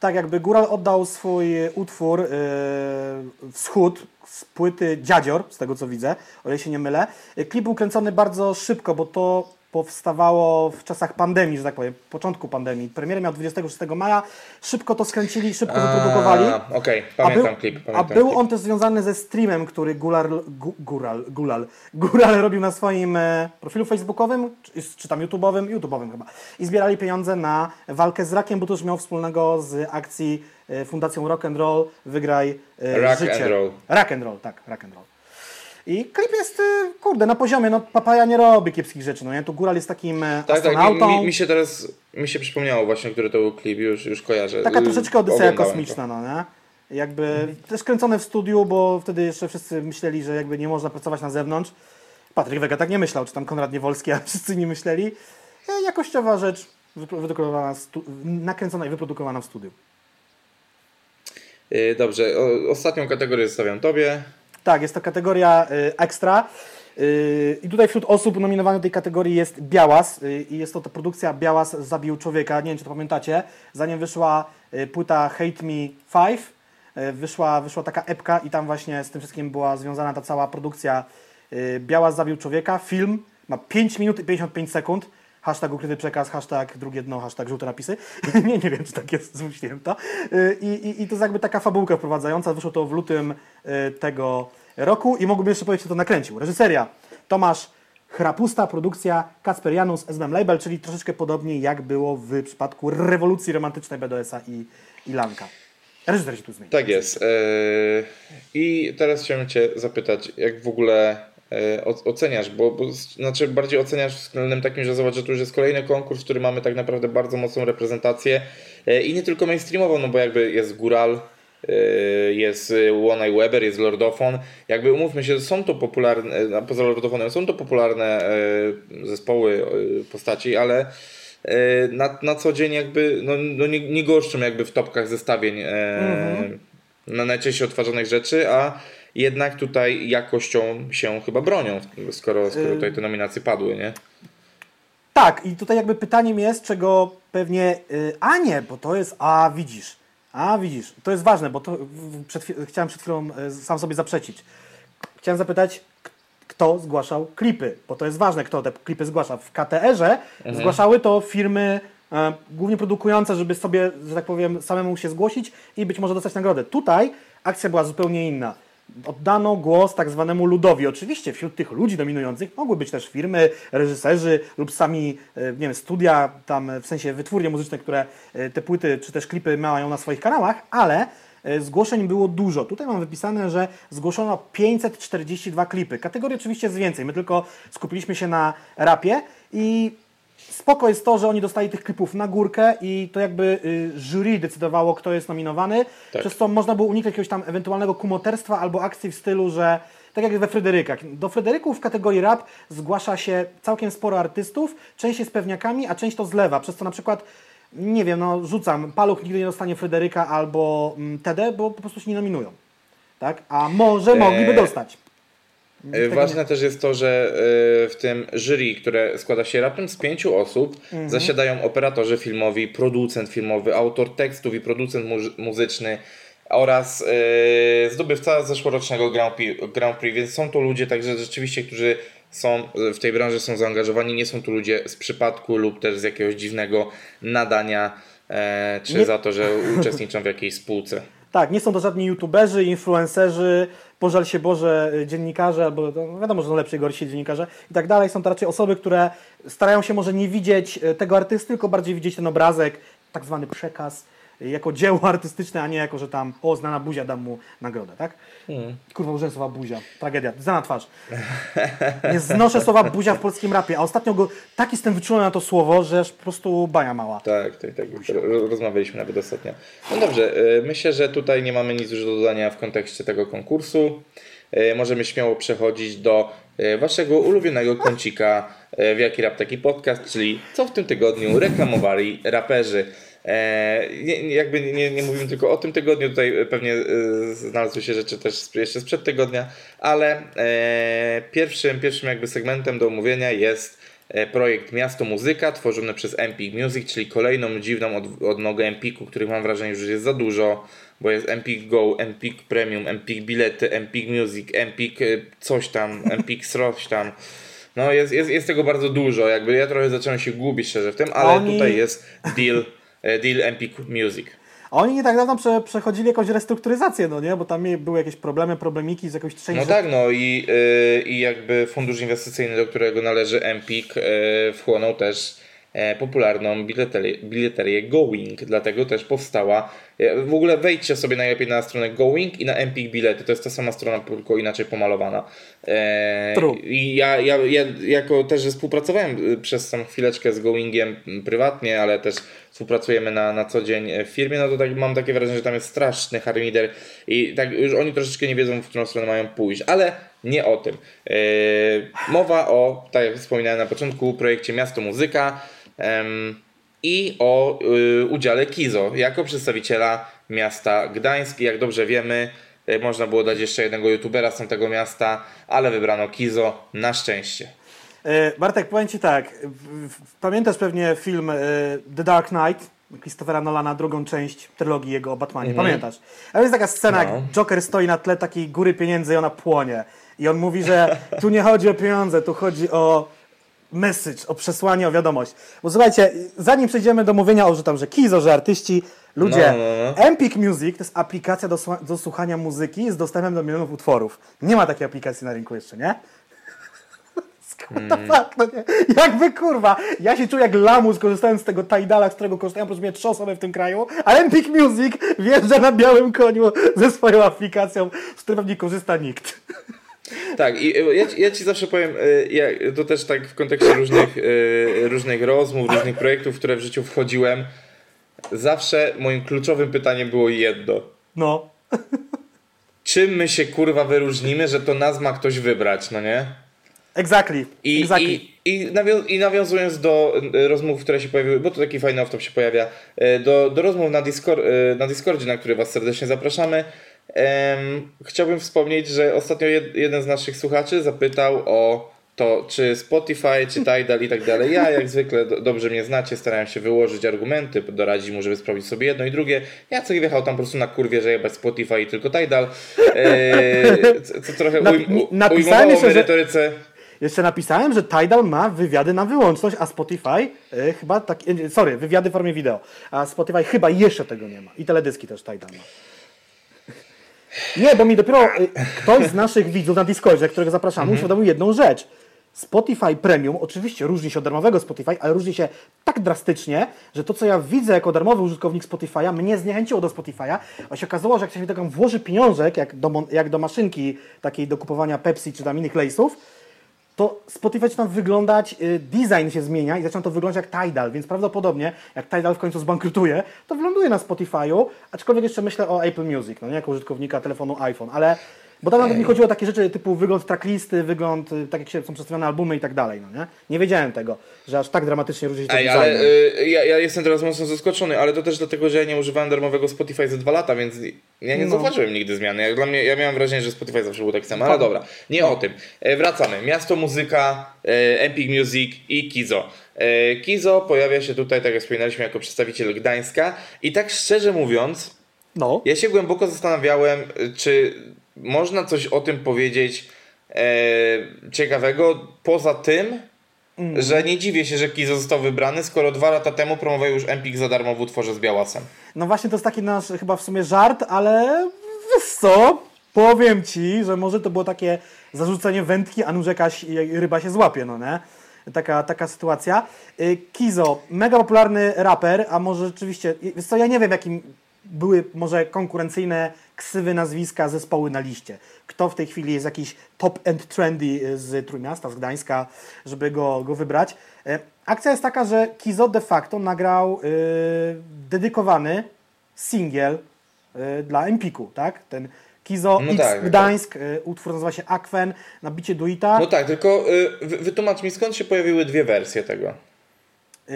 tak, jakby Góral oddał swój utwór yy, Wschód z płyty Dziadzior, z tego co widzę, o ile się nie mylę. Klip był kręcony bardzo szybko, bo to powstawało w czasach pandemii, że tak powiem, początku pandemii. Premierę miał 26 maja, szybko to skręcili, szybko wyprodukowali. A, Okej, A pamiętam był, klip. a Pamiętam był klip. on też związany ze streamem, który Gular, gu, Gural, Gulal, Gural robił na swoim e, profilu facebookowym, czy, czy tam YouTube'owym, YouTube'owym chyba. I zbierali pieniądze na walkę z rakiem, bo to już miał wspólnego z akcji e, Fundacją Rock and Roll Wygraj e, Rock życie. and Roll. Rock and Roll, tak, Rock and Roll. I klip jest, e, kurde, na poziomie, no Papaja nie robi kiepskich rzeczy, no nie? Tu Góral jest takim e, Tak, tak. Mi, astronautą. mi, mi się teraz mi się przypomniało właśnie, który to był klip, już, już kojarzę. Taka Y, troszeczkę odyseja kosmiczna, no nie? Jakby też kręcone w studiu, bo wtedy jeszcze wszyscy myśleli, że jakby nie można pracować na zewnątrz. Patryk Wega tak nie myślał, czy tam Konrad Niewolski, a wszyscy nie myśleli. E, Jakościowa rzecz, wypro- wyprodukowana, nakręcona i wyprodukowana w studiu. to. Y, Dobrze, o, ostatnią kategorię zostawiam tobie. Tak, jest to kategoria y, ekstra. Y, I tutaj wśród osób nominowanych do tej kategorii jest Białas y, i jest to ta produkcja Białas zabił człowieka. Nie wiem, czy to pamiętacie. Zanim wyszła płyta Hate Me 5, y, wyszła, wyszła taka epka i tam właśnie z tym wszystkim była związana ta cała produkcja Białas zabił człowieka. Film ma 5 minut i 55 sekund. Hashtag ukryty przekaz, hashtag drugie dno, hashtag żółte napisy. nie, nie wiem, czy tak jest, zmyśliłem to. Y, I, i, I to jest jakby taka fabułka wprowadzająca. Wyszło to w lutym y, tego roku i mógłbym jeszcze powiedzieć, kto to nakręcił. Reżyseria Tomasz Chrapusta, produkcja Kasper Janus, SBM Label, czyli troszeczkę podobnie jak było w przypadku rewolucji romantycznej BDS-a i, i Lanka. Reżyser się tu zmienił. Tak jest. E, I teraz chciałem Cię zapytać, jak w ogóle oceniasz, bo, bo znaczy bardziej oceniasz względem takim, że zobacz, że tu już jest kolejny konkurs, w którym mamy tak naprawdę bardzo mocną reprezentację e, i nie tylko mainstreamową, no bo jakby jest Góral, e, jest One Eye Weber, jest Lordofon. Jakby umówmy się, są to popularne, e, poza Lordofonem, są to popularne e, zespoły, e, postaci, ale e, na, na co dzień jakby no, no nie, nie jakby w topkach zestawień e, na najczęściej odtwarzanych rzeczy, a jednak tutaj jakością się chyba bronią, skoro, skoro tutaj te nominacje padły, nie? Tak, i tutaj jakby pytaniem jest, czego pewnie. y, a nie, bo to jest. A widzisz. A widzisz. To jest ważne, bo to przed, chciałem przed chwilą y, sam sobie zaprzeczyć. Chciałem zapytać, kto zgłaszał klipy, bo to jest ważne, kto te klipy zgłasza. W KTR-ze zgłaszały to firmy e, głównie produkujące, żeby sobie, że tak powiem, samemu się zgłosić i być może dostać nagrodę. Tutaj akcja była zupełnie inna. Oddano głos tak zwanemu ludowi. Oczywiście wśród tych ludzi dominujących mogły być też firmy, reżyserzy lub sami, e, nie wiem, studia, tam e, w sensie wytwórnie muzyczne, które e, te płyty czy też klipy mają na swoich kanałach, ale zgłoszeń było dużo. Tutaj mam wypisane, że zgłoszono 542 klipy. Kategorii oczywiście jest więcej. My tylko skupiliśmy się na rapie i spoko jest to, że oni dostali tych klipów na górkę i to jakby y, jury decydowało, kto jest nominowany, Tak. przez co można było uniknąć jakiegoś tam ewentualnego kumoterstwa albo akcji w stylu, że tak jak we Fryderykach. Do Fryderyków w kategorii rap zgłasza się całkiem sporo artystów, część jest pewniakami, a część to zlewa, przez co na przykład nie wiem, no rzucam, Paluch nigdy nie dostanie Fryderyka albo mm, TD, bo po prostu się nie nominują. Tak? A może mogliby Eee, dostać. E, Tego Ważne też jest to, że e, w tym jury, które składa się raptem z pięciu osób, Mhm. zasiadają operatorzy filmowi, producent filmowy, autor tekstów i producent muzy- muzyczny oraz e, zdobywca zeszłorocznego Grand Prix, Grand Prix, więc są to ludzie także rzeczywiście, którzy są w tej branży są zaangażowani, nie są to ludzie z przypadku lub też z jakiegoś dziwnego nadania, czy Nie- za to, że uczestniczą w jakiejś spółce. Tak, nie są to żadni youtuberzy, influencerzy, pożal się Boże, y, dziennikarze, albo no wiadomo, że są lepsi, gorsi dziennikarze i tak dalej. Są to raczej osoby, które starają się może nie widzieć y, tego artysty, tylko bardziej widzieć ten obrazek, tak zwany przekaz, jako dzieło artystyczne, a nie jako, że tam, o, znana buzia, dam mu nagrodę, tak? Kurwa, użyłem słowa buzia. Tragedia. Znana twarz. Nie znoszę słowa buzia w polskim rapie, a ostatnio go tak jestem wyczulony na to słowo, że aż po prostu baja mała. Tak, tak, tak. Ro- Rozmawialiśmy nawet ostatnio. No dobrze, y, myślę, że tutaj nie mamy nic już do dodania w kontekście tego konkursu. Y, Możemy śmiało przechodzić do y, waszego ulubionego kącika w Jaki Rap Taki Podcast, czyli co w tym tygodniu reklamowali raperzy. E, nie, jakby nie, nie mówimy tylko o tym tygodniu, tutaj pewnie y, znalazły się rzeczy też jeszcze sprzed tygodnia, ale e, pierwszym, pierwszym jakby segmentem do omówienia jest e, projekt Miasto Muzyka tworzony przez Empik Music, czyli kolejną dziwną od, odnogę Empiku, których mam wrażenie, że już jest za dużo, bo jest Empik Go, Empik Premium, Empik Bilety, Empik Music, Empik coś tam, Empik coś tam. No jest, jest, jest tego bardzo dużo, jakby ja trochę zacząłem się gubić szczerze w tym, ale Oni- tutaj jest deal, e, deal Empik Music. A oni nie tak dawno prze, przechodzili jakąś restrukturyzację, no nie? Bo tam były jakieś problemy, problemiki z jakąś częścią. No tak, no i, y, i jakby fundusz inwestycyjny, do którego należy Empik, y, wchłonął też e, popularną bileterię, bileterię Going, dlatego też powstała. e, W ogóle wejdźcie sobie najlepiej na stronę Going i na Empik Bilety, to jest ta sama strona, tylko inaczej pomalowana. E, True. I ja, ja, ja jako też współpracowałem przez tą chwileczkę z Goingiem prywatnie, ale też współpracujemy na, na co dzień w firmie, no to tak, mam takie wrażenie, że tam jest straszny harmider i tak już oni troszeczkę nie wiedzą, w którą stronę mają pójść, ale nie o tym. E, mowa o, tak jak wspominałem na początku, projekcie Miasto Muzyka em, i o y, udziale Kizo jako przedstawiciela miasta Gdańsk. Jak dobrze wiemy, E, Można było dać jeszcze jednego youtubera z tamtego miasta, ale wybrano Kizo na szczęście. E, Bartek, powiem Ci tak, pamiętasz pewnie film e, The Dark Knight Christophera Nolana, drugą część trylogii jego o Batmanie, pamiętasz? A jest taka scena, No. jak Joker stoi na tle takiej góry pieniędzy i ona płonie. I on mówi, że tu nie chodzi o pieniądze, tu chodzi o message, o przesłanie, o wiadomość. Bo słuchajcie, zanim przejdziemy do mówienia o, że tam, że Kizo, że artyści, ludzie, No, no, no. Empik Music to jest aplikacja do, do słuchania muzyki z dostępem do milionów utworów. Nie ma takiej aplikacji na rynku jeszcze, nie? What the fuck, no nie. Jakby kurwa, ja się czuję jak lamus korzystając z tego Tidala, z którego korzystają proszę mnie trzy osoby w tym kraju, a Empik Music wjeżdża na białym koniu ze swoją aplikacją, z której pewnie korzysta nikt. Tak, i e, ja, ci- ja ci zawsze powiem, e, ja, to też tak w kontekście różnych, e, różnych rozmów, różnych projektów, w które w życiu wchodziłem, zawsze moim kluczowym pytaniem było jedno. No. Czym my się kurwa wyróżnimy, że to nas ma ktoś wybrać, no nie? Exactly. I, exactly. i, i, nawią- I nawiązując do e, rozmów, które się pojawiły, bo to taki fajny off się pojawia, e, do, do rozmów na, Discord, e, na Discordzie, na który Was serdecznie zapraszamy, chciałbym wspomnieć, że ostatnio jed, jeden z naszych słuchaczy zapytał o to, czy Spotify, czy Tidal i tak dalej. Ja, jak zwykle, do, dobrze mnie znacie, starałem się wyłożyć argumenty, doradzić mu, żeby sprawdzić sobie jedno i drugie. Ja co wjechał tam po prostu na kurwie, że jebać Spotify i tylko Tidal. E, co, co trochę Napi- ujm, napisałem ujmowało jeszcze, w że-. Jeszcze napisałem, że Tidal ma wywiady na wyłączność, a Spotify e, chyba tak, e, sorry, wywiady w formie wideo, a Spotify chyba jeszcze tego nie ma. I teledyski też Tidal ma. Nie, bo mi dopiero e, ktoś z naszych widzów na Discordzie, którego zapraszamy, Mhm. uświadomił jedną rzecz. Spotify Premium oczywiście różni się od darmowego Spotify, ale różni się tak drastycznie, że to, co ja widzę jako darmowy użytkownik Spotify'a, mnie zniechęciło do Spotify'a, a się okazało, że jak się tam włoży pieniążek, jak do, jak do maszynki takiej do kupowania Pepsi czy tam innych lejsów, to Spotify zaczyna wyglądać, y, design się zmienia i zaczyna to wyglądać jak Tidal, więc prawdopodobnie jak Tidal w końcu zbankrutuje, to wyląduje na Spotify'u, aczkolwiek jeszcze myślę o Apple Music, no nie jako użytkownika telefonu iPhone, ale bo tam nawet mi chodziło o takie rzeczy typu wygląd tracklisty, wygląd, y, tak jak się są przedstawione albumy i tak dalej, no nie? Nie wiedziałem tego, że aż tak dramatycznie różni się to Ej, ale y, ja, ja jestem teraz mocno zaskoczony, ale to też dlatego, że ja nie używałem darmowego Spotify za dwa lata, więc ja nie No. zauważyłem nigdy zmiany. Jak Dla mnie, ja miałem wrażenie, że Spotify zawsze był taki sam, ale dobra, nie o tym. E, wracamy. Miasto Muzyka, e, Empik Music i Kizo. E, Kizo pojawia się tutaj, tak jak wspominaliśmy, jako przedstawiciel Gdańska i tak szczerze mówiąc, No, ja się głęboko zastanawiałem, y, czy można coś o tym powiedzieć e, ciekawego poza tym, Mm. że nie dziwię się, że Kizo został wybrany, skoro dwa lata temu promował już Empik za darmo w utworze z Białasem. no właśnie to jest taki nasz chyba w sumie żart, ale wiesz co, powiem Ci, że może to było takie zarzucenie wędki, a nuż jakaś ryba się złapie, no nie? Taka, taka sytuacja. Y, Kizo, mega popularny raper, a może rzeczywiście, wiesz co, ja nie wiem jakim były może konkurencyjne ksywy nazwiska zespoły na liście. Kto w tej chwili jest jakiś top and trendy z Trójmiasta, z Gdańska, żeby go, go wybrać. Y, Akcja jest taka, że Kizo de facto nagrał y, dedykowany singiel y, dla Empiku, tak? Ten Kizo No X tak, tak. Gdańsk, y, utwór nazywa się Akwen, na bicie Duita. No tak, tylko y, wy- wytłumacz mi skąd się pojawiły dwie wersje tego. Yy,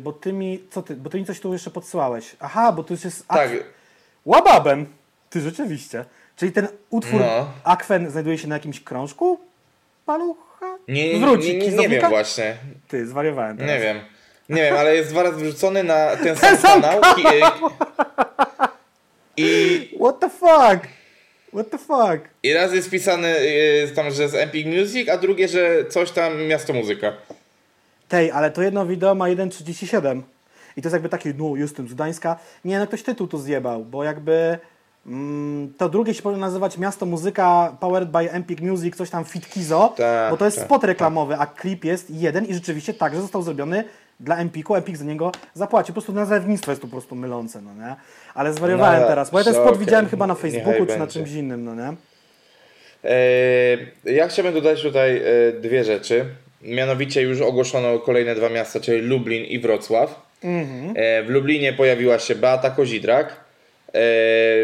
bo ty mi, co ty, bo ty mi coś tu jeszcze podsyłałeś. Aha, bo tu już jest Tak, Ak- Łababem. Ty rzeczywiście. Czyli ten utwór No. Akwen znajduje się na jakimś krążku? Palucha? nie, nie, Wróci nie, nie, nie wiem właśnie, Ty, zwariowałem teraz. nie wiem. Nie wiem, ale jest dwa razy wrzucony na ten Ten sam kanał. Y, I, What the fuck? What the fuck? I raz jest wpisane y, tam, że z Empik Music, a drugie, że coś tam Miasto Muzyka. Tej, ale to jedno wideo ma 1,37. I to jest jakby takie, no jestem z Gdańska. Nie, no ktoś tytuł tu zjebał, bo jakby to drugie się powinno nazywać Miasto Muzyka Powered by Empik Music, coś tam Fit Kizo, Tak, bo to jest tak, spot reklamowy, a klip jest jeden i rzeczywiście także został zrobiony dla Empiku, Empik za niego zapłacił. Po prostu nazewnictwo jest tu po prostu mylące, no nie? Ale zwariowałem No, teraz, bo ja ten spot okej. widziałem chyba na Niechaj Facebooku czy na będzie. czymś innym, no nie? E, Ja chciałbym dodać tutaj e, dwie rzeczy. Mianowicie już ogłoszono kolejne dwa miasta, czyli Lublin i Wrocław. E, W Lublinie pojawiła się Beata Kozidrak,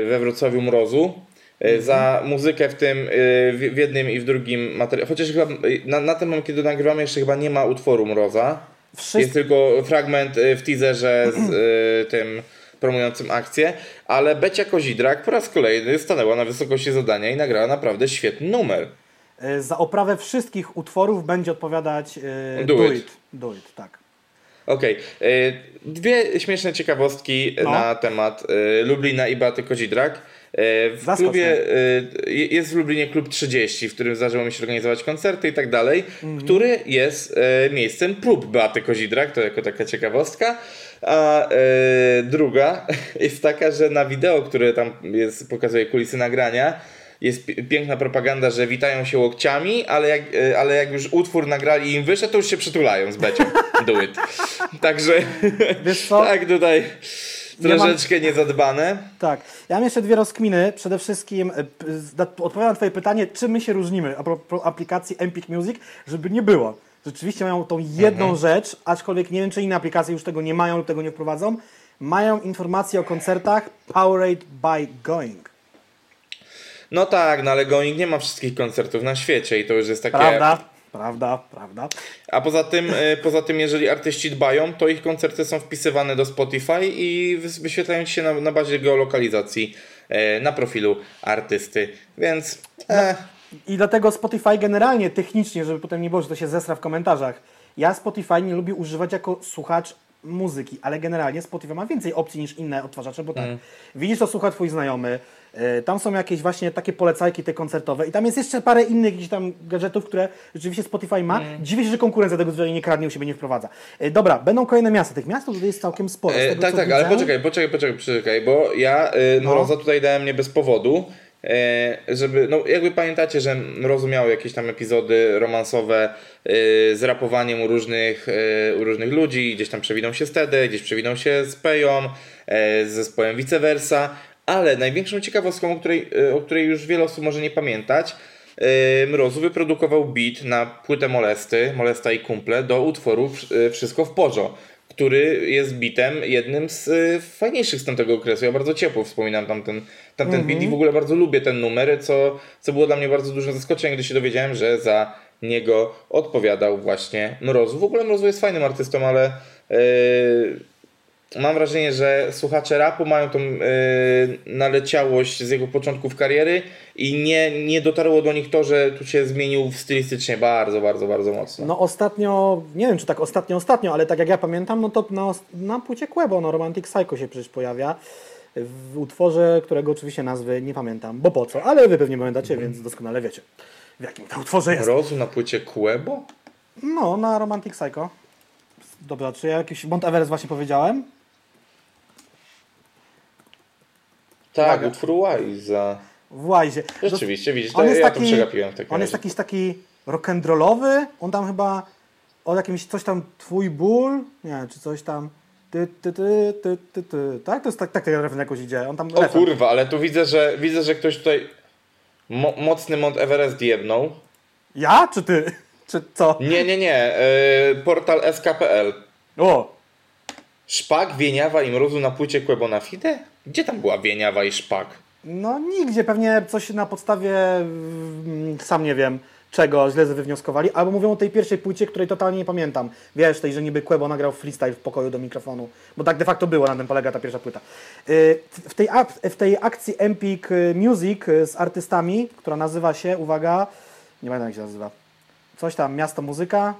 we Wrocławiu Mrozu. E, Za muzykę w tym, e, w jednym i w drugim materiale. Chociaż chyba e, na, na ten moment, kiedy nagrywamy, jeszcze chyba nie ma utworu Mroza. Wszyscy... Jest tylko fragment e, w teaserze z e, tym promującym akcję, ale Becia Kozidrak po raz kolejny stanęła na wysokości zadania i nagrała naprawdę świetny numer. E, Za oprawę wszystkich utworów będzie odpowiadać e, Do Do, It. It. Do It, tak. Okej, y, dwie śmieszne ciekawostki No. na temat y, Lublina i Beaty Kozidrak. Y, W Zaskocz klubie, jest w Lublinie klub 30, w którym zdarzyło mi się organizować koncerty i tak dalej, Mhm. który jest miejscem prób Beaty Kozidrak, to jako taka ciekawostka. A druga jest taka, że na wideo, które tam jest, pokazuje kulisy nagrania, jest pi- piękna propaganda, że witają się łokciami, ale jak, y, ale jak już utwór nagrali i im wyszedł, to już się przytulają z Becią. Do it. Także Wiesz co? tak tutaj Nie mam- troszeczkę niezadbane. Tak. Ja mam jeszcze dwie rozkminy. Przede wszystkim e, odpowiadam na Twoje pytanie, czym my się różnimy a propos aplikacji Empik Music, żeby nie było. Rzeczywiście mają tą jedną Mhm. rzecz, aczkolwiek nie wiem, czy inne aplikacje już tego nie mają lub tego nie wprowadzą. Mają informacje o koncertach Powered by Going. No tak, no ale Going nie ma wszystkich koncertów na świecie i to już jest takie... Prawda? Prawda, prawda. A poza tym, y, poza tym, jeżeli artyści dbają, to ich koncerty są wpisywane do Spotify i wyświetlają się na, na bazie geolokalizacji e, na profilu artysty. Więc e, I dlatego Spotify generalnie, technicznie, żeby potem nie było, że to się zesra w komentarzach. Ja Spotify nie lubię używać jako słuchacz muzyki, ale generalnie Spotify ma więcej opcji niż inne odtwarzacze, bo tak, widzisz, to słucha twój znajomy, y, tam są jakieś właśnie takie polecajki te koncertowe i tam jest jeszcze parę innych jakichś tam gadżetów, które rzeczywiście Spotify ma. Dziwię się, że konkurencja tego nie kradnie, u siebie nie wprowadza. Y, Dobra, będą kolejne miasta. Tych miast tutaj jest całkiem sporo. E, tego, tak, tak, ale widzę. poczekaj, poczekaj, poczekaj, poczekaj, bo ja y, No. Mroza tutaj dałem nie bez powodu, żeby, no jakby pamiętacie, że Mrozu miał jakieś tam epizody romansowe y, z rapowaniem u różnych, y, u różnych ludzi, gdzieś tam przewinął się z Tedy, gdzieś przewinął się z Peją, e, z zespołem vice versa, ale największą ciekawostką, o której, o której już wiele osób może nie pamiętać, Mrozu wyprodukował beat na płytę Molesty, Molesta i Kumple do utworu Wszystko w porzo który jest bitem jednym z y, fajniejszych z tamtego okresu. Ja bardzo ciepło wspominam tamten, tamten Mhm. beat i w ogóle bardzo lubię ten numer, co, co było dla mnie bardzo dużym zaskoczeniem, gdy się dowiedziałem, że za niego odpowiadał właśnie Mrozu. W ogóle Mrozu jest fajnym artystą, ale yy, mam wrażenie, że słuchacze rapu mają tą yy, naleciałość z jego początków kariery i nie, nie dotarło do nich to, że tu się zmienił stylistycznie bardzo, bardzo, bardzo mocno. No ostatnio, nie wiem czy tak ostatnio, ostatnio, ale tak jak ja pamiętam, no to na, na płycie Quebo, no Romantic Psycho się przecież pojawia w utworze, którego oczywiście nazwy nie pamiętam, bo po co, ale wy pewnie pamiętacie, więc doskonale wiecie w jakim to utworze jest. Mrozu na płycie Quebo? No, na Romantic Psycho. Dobra, czy ja jakiś Mount Everest właśnie powiedziałem? Tak, Uwaga. utwór Wise'a. W Łajzie. Rzeczywiście, widzisz, to On jest ja taki, to przegapiłem w takim on jest razie. jakiś taki rock'n'rollowy, on tam chyba o jakimś coś tam twój ból, nie, czy coś tam ty, ty, ty, ty, ty, ty. tak? To jest tak, tak ten refren jakoś idzie, on tam O refren. kurwa, ale tu widzę, że widzę, że ktoś tutaj mo mocny Mount Everest jebnął. Ja, czy ty? Czy co? Nie, nie, nie. Yy, portal SK.pl. O, Szpak, Wieniawa i Mrozu na płycie Quebo Fide? Gdzie tam była Wieniawa i Szpak? no nigdzie, pewnie coś na podstawie, mm, sam nie wiem, czego źle wywnioskowali, albo mówią o tej pierwszej płycie, której totalnie nie pamiętam. Wiesz, tej, że niby Quebo nagrał freestyle w pokoju do mikrofonu, bo tak de facto było, na tym polega ta pierwsza płyta. Y, W tej, w tej akcji Empik y, Music y, z artystami, która nazywa się, uwaga, nie pamiętam jak się nazywa, coś tam, Miasto Muzyka,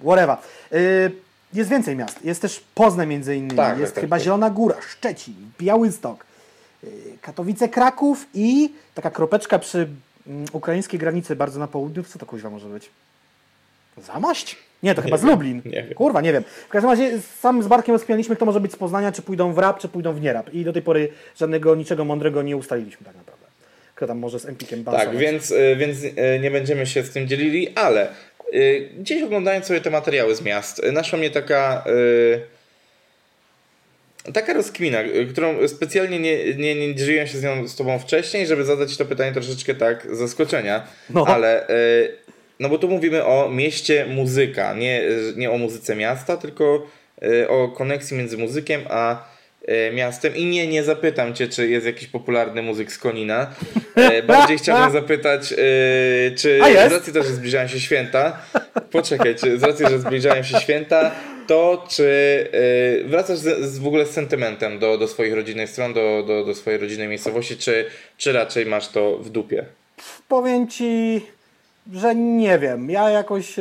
whatever. Jest więcej miast. Jest też Poznań między innymi. Tak, jest tak, chyba tak. Zielona Góra, Szczecin, Białystok, y, Katowice, Kraków i taka kropeczka przy mm, ukraińskiej granicy, bardzo na południu. Co to kuźwa może być? Zamość? Nie, to chyba z wiem, Lublin. nie. Kurwa, nie wiem. W każdym razie sam z Barkiem rozkminialiśmy, kto może być z Poznania, czy pójdą w rap, czy pójdą w nierap. I do tej pory żadnego niczego mądrego nie ustaliliśmy tak naprawdę. Kto tam może z Empikiem Tak, balansować. więc, y, więc y, nie będziemy się z tym dzielili, ale y, gdzieś oglądając sobie te materiały z miast, naszła mnie taka taka rozkmina, którą specjalnie nie, nie, nie dzieliłem się z nią z tobą wcześniej, żeby zadać to pytanie troszeczkę tak z zaskoczenia, No. ale no bo tu mówimy o mieście muzyka, nie, nie o muzyce miasta, tylko o koneksji między muzykiem a miastem i nie, nie zapytam cię, czy jest jakiś popularny muzyk z Konina. E, Bardziej chciałbym zapytać, y, czy z racji też, że zbliżają się święta, poczekaj, czy z racji, że zbliżają się święta, to, czy wracasz z, z, w ogóle z sentymentem do, do swoich rodzinnych stron, do, do, do swojej rodzinnej miejscowości, czy, czy raczej masz to w dupie? Powiem ci, że nie wiem. Ja jakoś.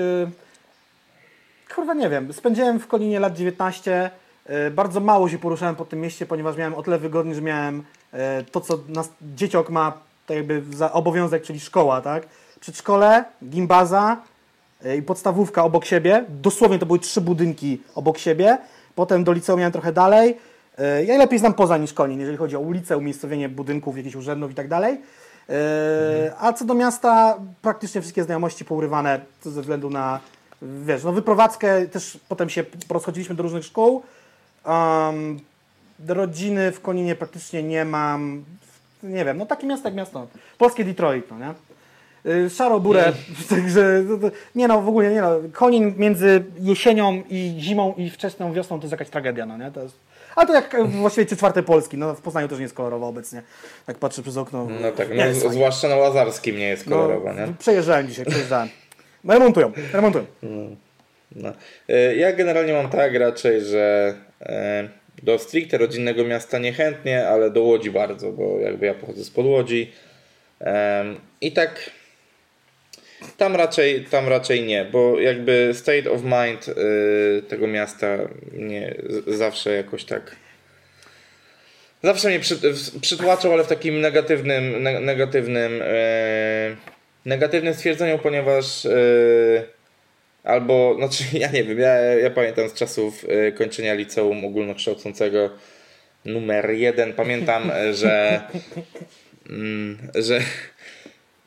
Kurwa, nie wiem. Spędziłem w Koninie lat 19. Yy, bardzo mało się poruszałem po tym mieście, ponieważ miałem o tyle wygodnie, że miałem yy, to, co nas, dzieciok ma tak jakby za obowiązek, czyli szkoła, tak? Przedszkole, gimbaza, i podstawówka obok siebie. Dosłownie to były trzy budynki obok siebie. Potem do liceum miałem trochę dalej. Ja lepiej znam poza niż Konin, jeżeli chodzi o ulicę, umiejscowienie budynków, jakichś urzędów i tak dalej. A co do miasta, praktycznie wszystkie znajomości pourywane ze względu na, wiesz, no wyprowadzkę, też potem się rozchodziliśmy do różnych szkół. Um, rodziny w Koninie praktycznie nie mam. Nie wiem, no takie miasto jak miasto. Polskie Detroit, no nie? Szaroburę, także nie no, w ogóle nie no, Konin między jesienią i zimą i wczesną wiosną to jest jakaś tragedia, no nie? To jest, ale to jak właściwie trzy czwarte Polski, no w Poznaniu też nie jest kolorowo obecnie, jak patrzę przez okno. No tak, no, z, zwłaszcza na Łazarskim nie jest kolorowo, no, nie? Przejeżdżałem dzisiaj, przejeżdżałem. No remontują, remontują. No, no. Ja generalnie mam tak raczej, że do stricte rodzinnego miasta niechętnie, ale do Łodzi bardzo, bo jakby ja pochodzę z Podłodzi i tak tam raczej, tam raczej nie, bo jakby state of mind y, tego miasta nie zawsze jakoś tak. Zawsze mnie przy, przytłaczał, ale w takim negatywnym, ne, negatywnym, negatywnym stwierdzeniu, ponieważ albo, znaczy ja nie wiem, ja, ja pamiętam z czasów y, kończenia liceum ogólnokształcącego numer jeden, pamiętam, że, mm, że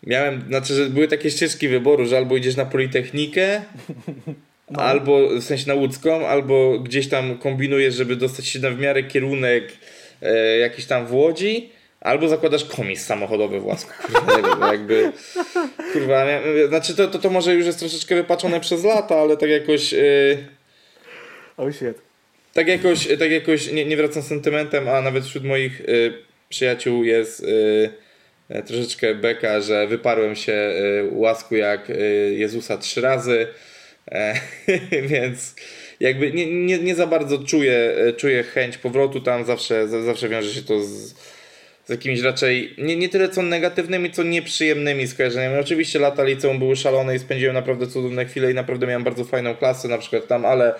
miałem, znaczy, że były takie ścieżki wyboru, że albo idziesz na Politechnikę, no. albo w sensie na łódzką, albo gdzieś tam kombinujesz, żeby dostać się na w miarę kierunek e, jakiś tam w Łodzi, albo zakładasz komis samochodowy w Łasku. Kurwa, jakby, kurwa, znaczy to, to, to może już jest troszeczkę wypaczone przez lata, ale tak jakoś... E, oh shit. Tak jakoś, tak jakoś nie, nie wracam sentymentem, a nawet wśród moich y, przyjaciół jest y, E, troszeczkę beka, że wyparłem się e, łasku jak e, Jezusa trzy razy, więc jakby nie, nie, nie za bardzo czuję, czuję chęć powrotu tam, zawsze, zawsze wiąże się to z jakimiś raczej nie, nie tyle co negatywnymi, co nieprzyjemnymi skojarzeniami. Oczywiście lata liceum były szalone i spędziłem naprawdę cudowne chwile i naprawdę miałem bardzo fajną klasę na przykład tam, ale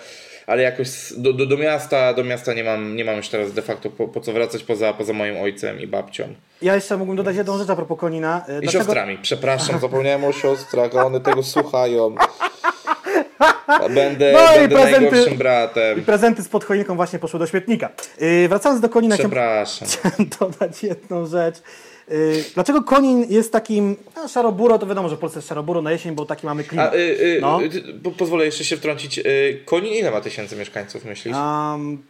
ale jakoś do, do, do, miasta, do miasta nie mam, nie mam już teraz de facto po, po co wracać poza, poza moim ojcem i babcią. Ja jeszcze mógłbym dodać jedną rzecz a propos Konina. I Dlaczego... siostrami, przepraszam, zapomniałem o siostrach, one tego słuchają. Będę, no będę prezenty, najgorszym bratem. I prezenty z pod choinką właśnie poszły do śmietnika. Yy, wracając do Konina, Przepraszam. chciałem dodać jedną rzecz. Y, dlaczego Konin jest takim, no, szaroburo, to wiadomo, że w Polsce jest szaroburo na jesień, bo taki mamy klimat. A, y, y, no. pozwolę jeszcze się wtrącić. Y, Konin ile ma tysięcy mieszkańców, myślisz? Um,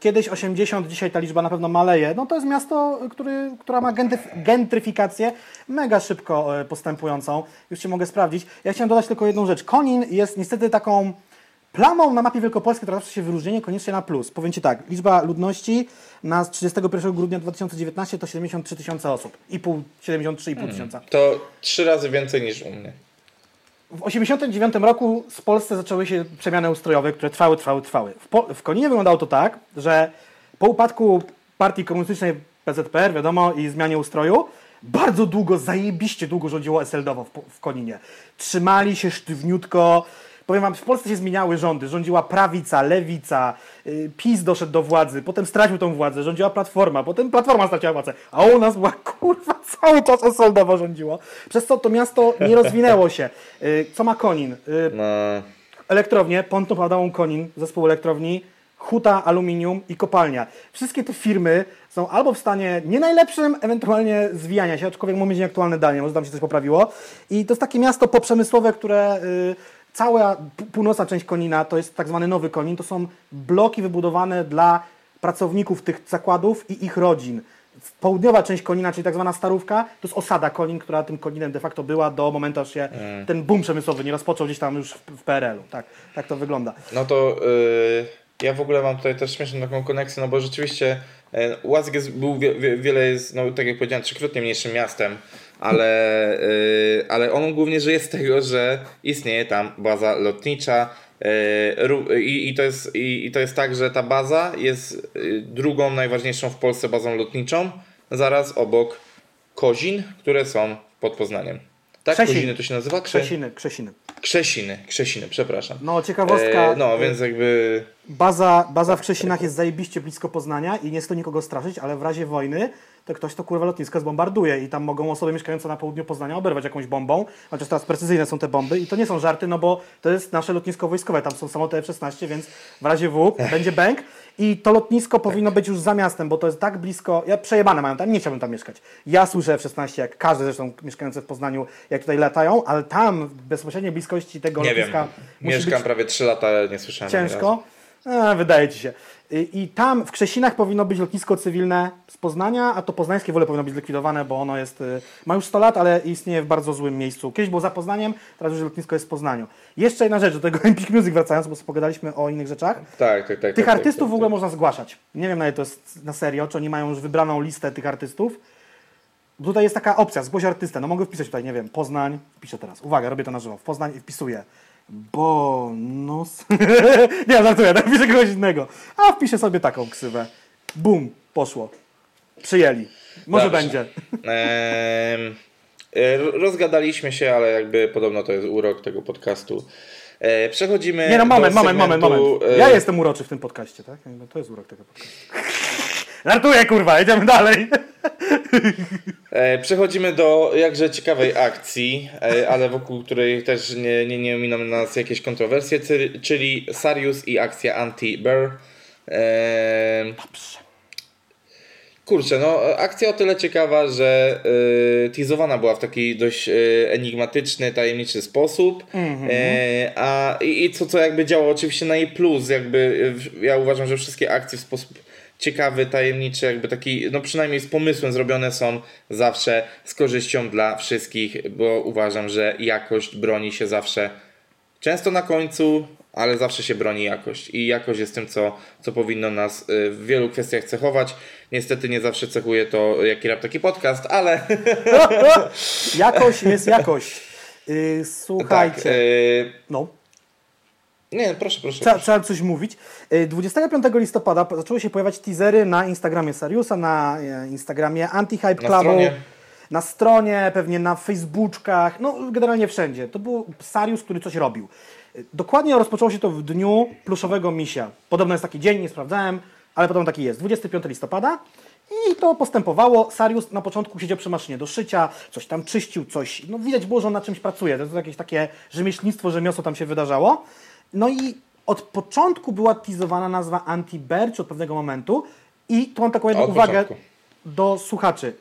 kiedyś 80, dzisiaj ta liczba na pewno maleje. No to jest miasto, który, która ma gentryfikację mega szybko e, postępującą. Już się mogę sprawdzić. Ja chciałem dodać tylko jedną rzecz. Konin jest niestety taką Plamą na mapie Wielkopolski to zawsze się wyróżnienie koniecznie na plus. Powiem Ci tak, liczba ludności na 31 grudnia 2019 to 73 tysiące osób. I pół, 73,5 hmm. tysiąca. To trzy razy więcej niż u mnie. W 89 roku w Polsce zaczęły się przemiany ustrojowe, które trwały, trwały, trwały. W, w Koninie wyglądało to tak, że po upadku partii komunistycznej PZPR, wiadomo, i zmianie ustroju, bardzo długo, zajebiście długo rządziło SLD-owo w, w Koninie. Trzymali się sztywniutko, Powiem wam, w Polsce się zmieniały rządy. Rządziła prawica, lewica, yy, PiS doszedł do władzy, potem stracił tą władzę, rządziła Platforma, potem Platforma straciła władzę, a u nas była kurwa cały czas SLD rządziło. Przez co to miasto nie rozwinęło się. Yy, co ma Konin? No. Elektrownie, Ponton Padałą Konin, zespół elektrowni, huta, aluminium i kopalnia. Wszystkie te firmy są albo w stanie nie najlepszym, ewentualnie zwijania się, aczkolwiek mamy aktualne dane, może tam się coś poprawiło. I to jest takie miasto poprzemysłowe, które yy, Cała północna część Konina to jest tak zwany nowy Konin, to są bloki wybudowane dla pracowników tych zakładów i ich rodzin. Południowa część Konina, czyli tak zwana Starówka, to jest osada Konin, która tym Koninem de facto była do momentu, aż się mm. ten boom przemysłowy nie rozpoczął gdzieś tam już w, PRL-u. Tak, tak to wygląda. No to yy, ja w ogóle mam tutaj też śmieszną taką koneksję, no bo rzeczywiście yy, Łazik jest, był wie, wie, wiele jest, no tak jak powiedziałem, trzykrotnie mniejszym miastem ale, yy, ale on głównie żyje z tego, że istnieje tam baza lotnicza, ró- I, i, to jest, i, I to jest tak, że ta baza jest y, drugą najważniejszą w Polsce bazą lotniczą, zaraz obok Kozin, które są pod Poznaniem. Tak, Krzesiny. Koziny to się nazywa? Krze- Krzesiny, Krzesiny. Krzesiny, Krzesiny, przepraszam. No, ciekawostka. E, no, y, więc jakby Baza, baza w Krzesinach jest zajebiście blisko Poznania i nie chce to nikogo straszyć, ale w razie wojny to ktoś to kurwa lotnisko zbombarduje i tam mogą osoby mieszkające na południu Poznania oberwać jakąś bombą, chociaż teraz precyzyjne są te bomby i to nie są żarty, no bo to jest nasze lotnisko wojskowe, tam są samoloty F-16, więc w razie W będzie bęk i to lotnisko powinno być już za miastem, bo to jest tak blisko, ja przejebane mają tam, nie chciałbym tam mieszkać. Ja słyszę F-16, jak każdy zresztą mieszkający w Poznaniu, jak tutaj latają, ale tam w bezpośredniej bliskości tego nie wiem. lotniska musi Mieszkam być prawie 3 lata, nie słyszałem. ciężko. A, wydaje ci się. I, I tam w Krzesinach powinno być lotnisko cywilne z Poznania, a to poznańskie w ogóle powinno być zlikwidowane, bo ono jest, y, ma już 100 lat, ale istnieje w bardzo złym miejscu. Kiedyś było za Poznaniem, teraz już lotnisko jest w Poznaniu. Jeszcze jedna rzecz, do tego Empik Music wracając, bo pogadaliśmy o innych rzeczach. Tak, tak, tak. Tych tak, artystów tak, w ogóle tak. można zgłaszać. Nie wiem na ile to jest na serio, czy oni mają już wybraną listę tych artystów. Tutaj jest taka opcja, zgłoś artystę. No mogę wpisać tutaj, nie wiem, Poznań. Piszę teraz. Uwaga, robię to na żywo. W Poznań i wpisuję. Bonus. nie, żartuję, tak piszę kogoś innego. A wpiszę sobie taką ksywę. Bum, poszło. Przyjęli. Może Dobrze. będzie. Em, e, rozgadaliśmy się, ale jakby podobno to jest urok tego podcastu. E, przechodzimy Nie no, moment, do moment, moment, segmentu, moment. e, Ja jestem uroczy w tym podcaście, tak? To jest urok tego podcastu. Żartuję, kurwa, jedziemy dalej. E, Przechodzimy do jakże ciekawej akcji, e, ale wokół której też nie, nie, nie ominą nas jakieś kontrowersje, czyli Sarius i akcja Anti-Bear. E, Kurczę, no akcja o tyle ciekawa, że y, teasowana była w taki dość y, enigmatyczny, tajemniczy sposób. E, a i, i co, co jakby działo oczywiście na jej plus, jakby ja uważam, że wszystkie akcje w sposób ciekawy, tajemniczy, jakby taki, no przynajmniej z pomysłem zrobione są zawsze z korzyścią dla wszystkich, bo uważam, że jakość broni się zawsze często na końcu, ale zawsze się broni jakość. I jakość jest tym, co, co powinno nas y, w wielu kwestiach cechować. Niestety nie zawsze cechuje to jaki rap, taki podcast, ale Jakość jest jakość. Yy, tak. słuchajcie. y, No. Nie, proszę, proszę. Trzeba, proszę. trzeba coś mówić. Y, 25 listopada po- zaczęły się pojawiać teasery na Instagramie Sariusa, na e, Instagramie Anti-Hype Na Clubu, stronie. na stronie, pewnie na Facebookach, no generalnie wszędzie. To był Sarius, który coś robił. Y, Dokładnie rozpoczęło się to w dniu pluszowego misia. Podobno jest taki dzień, nie sprawdzałem, ale podobno taki jest. 25 listopada. I to postępowało. Sarius na początku siedział przy maszynie do szycia, coś tam czyścił, coś. No widać było, że on na czymś pracuje. To jest jakieś takie rzemieślnictwo, rzemiosło tam się wydarzało. No i od początku była teasowana nazwa Anti-Bear, czy od pewnego momentu. I tu mam taką jedną uwagę początku. do słuchaczy.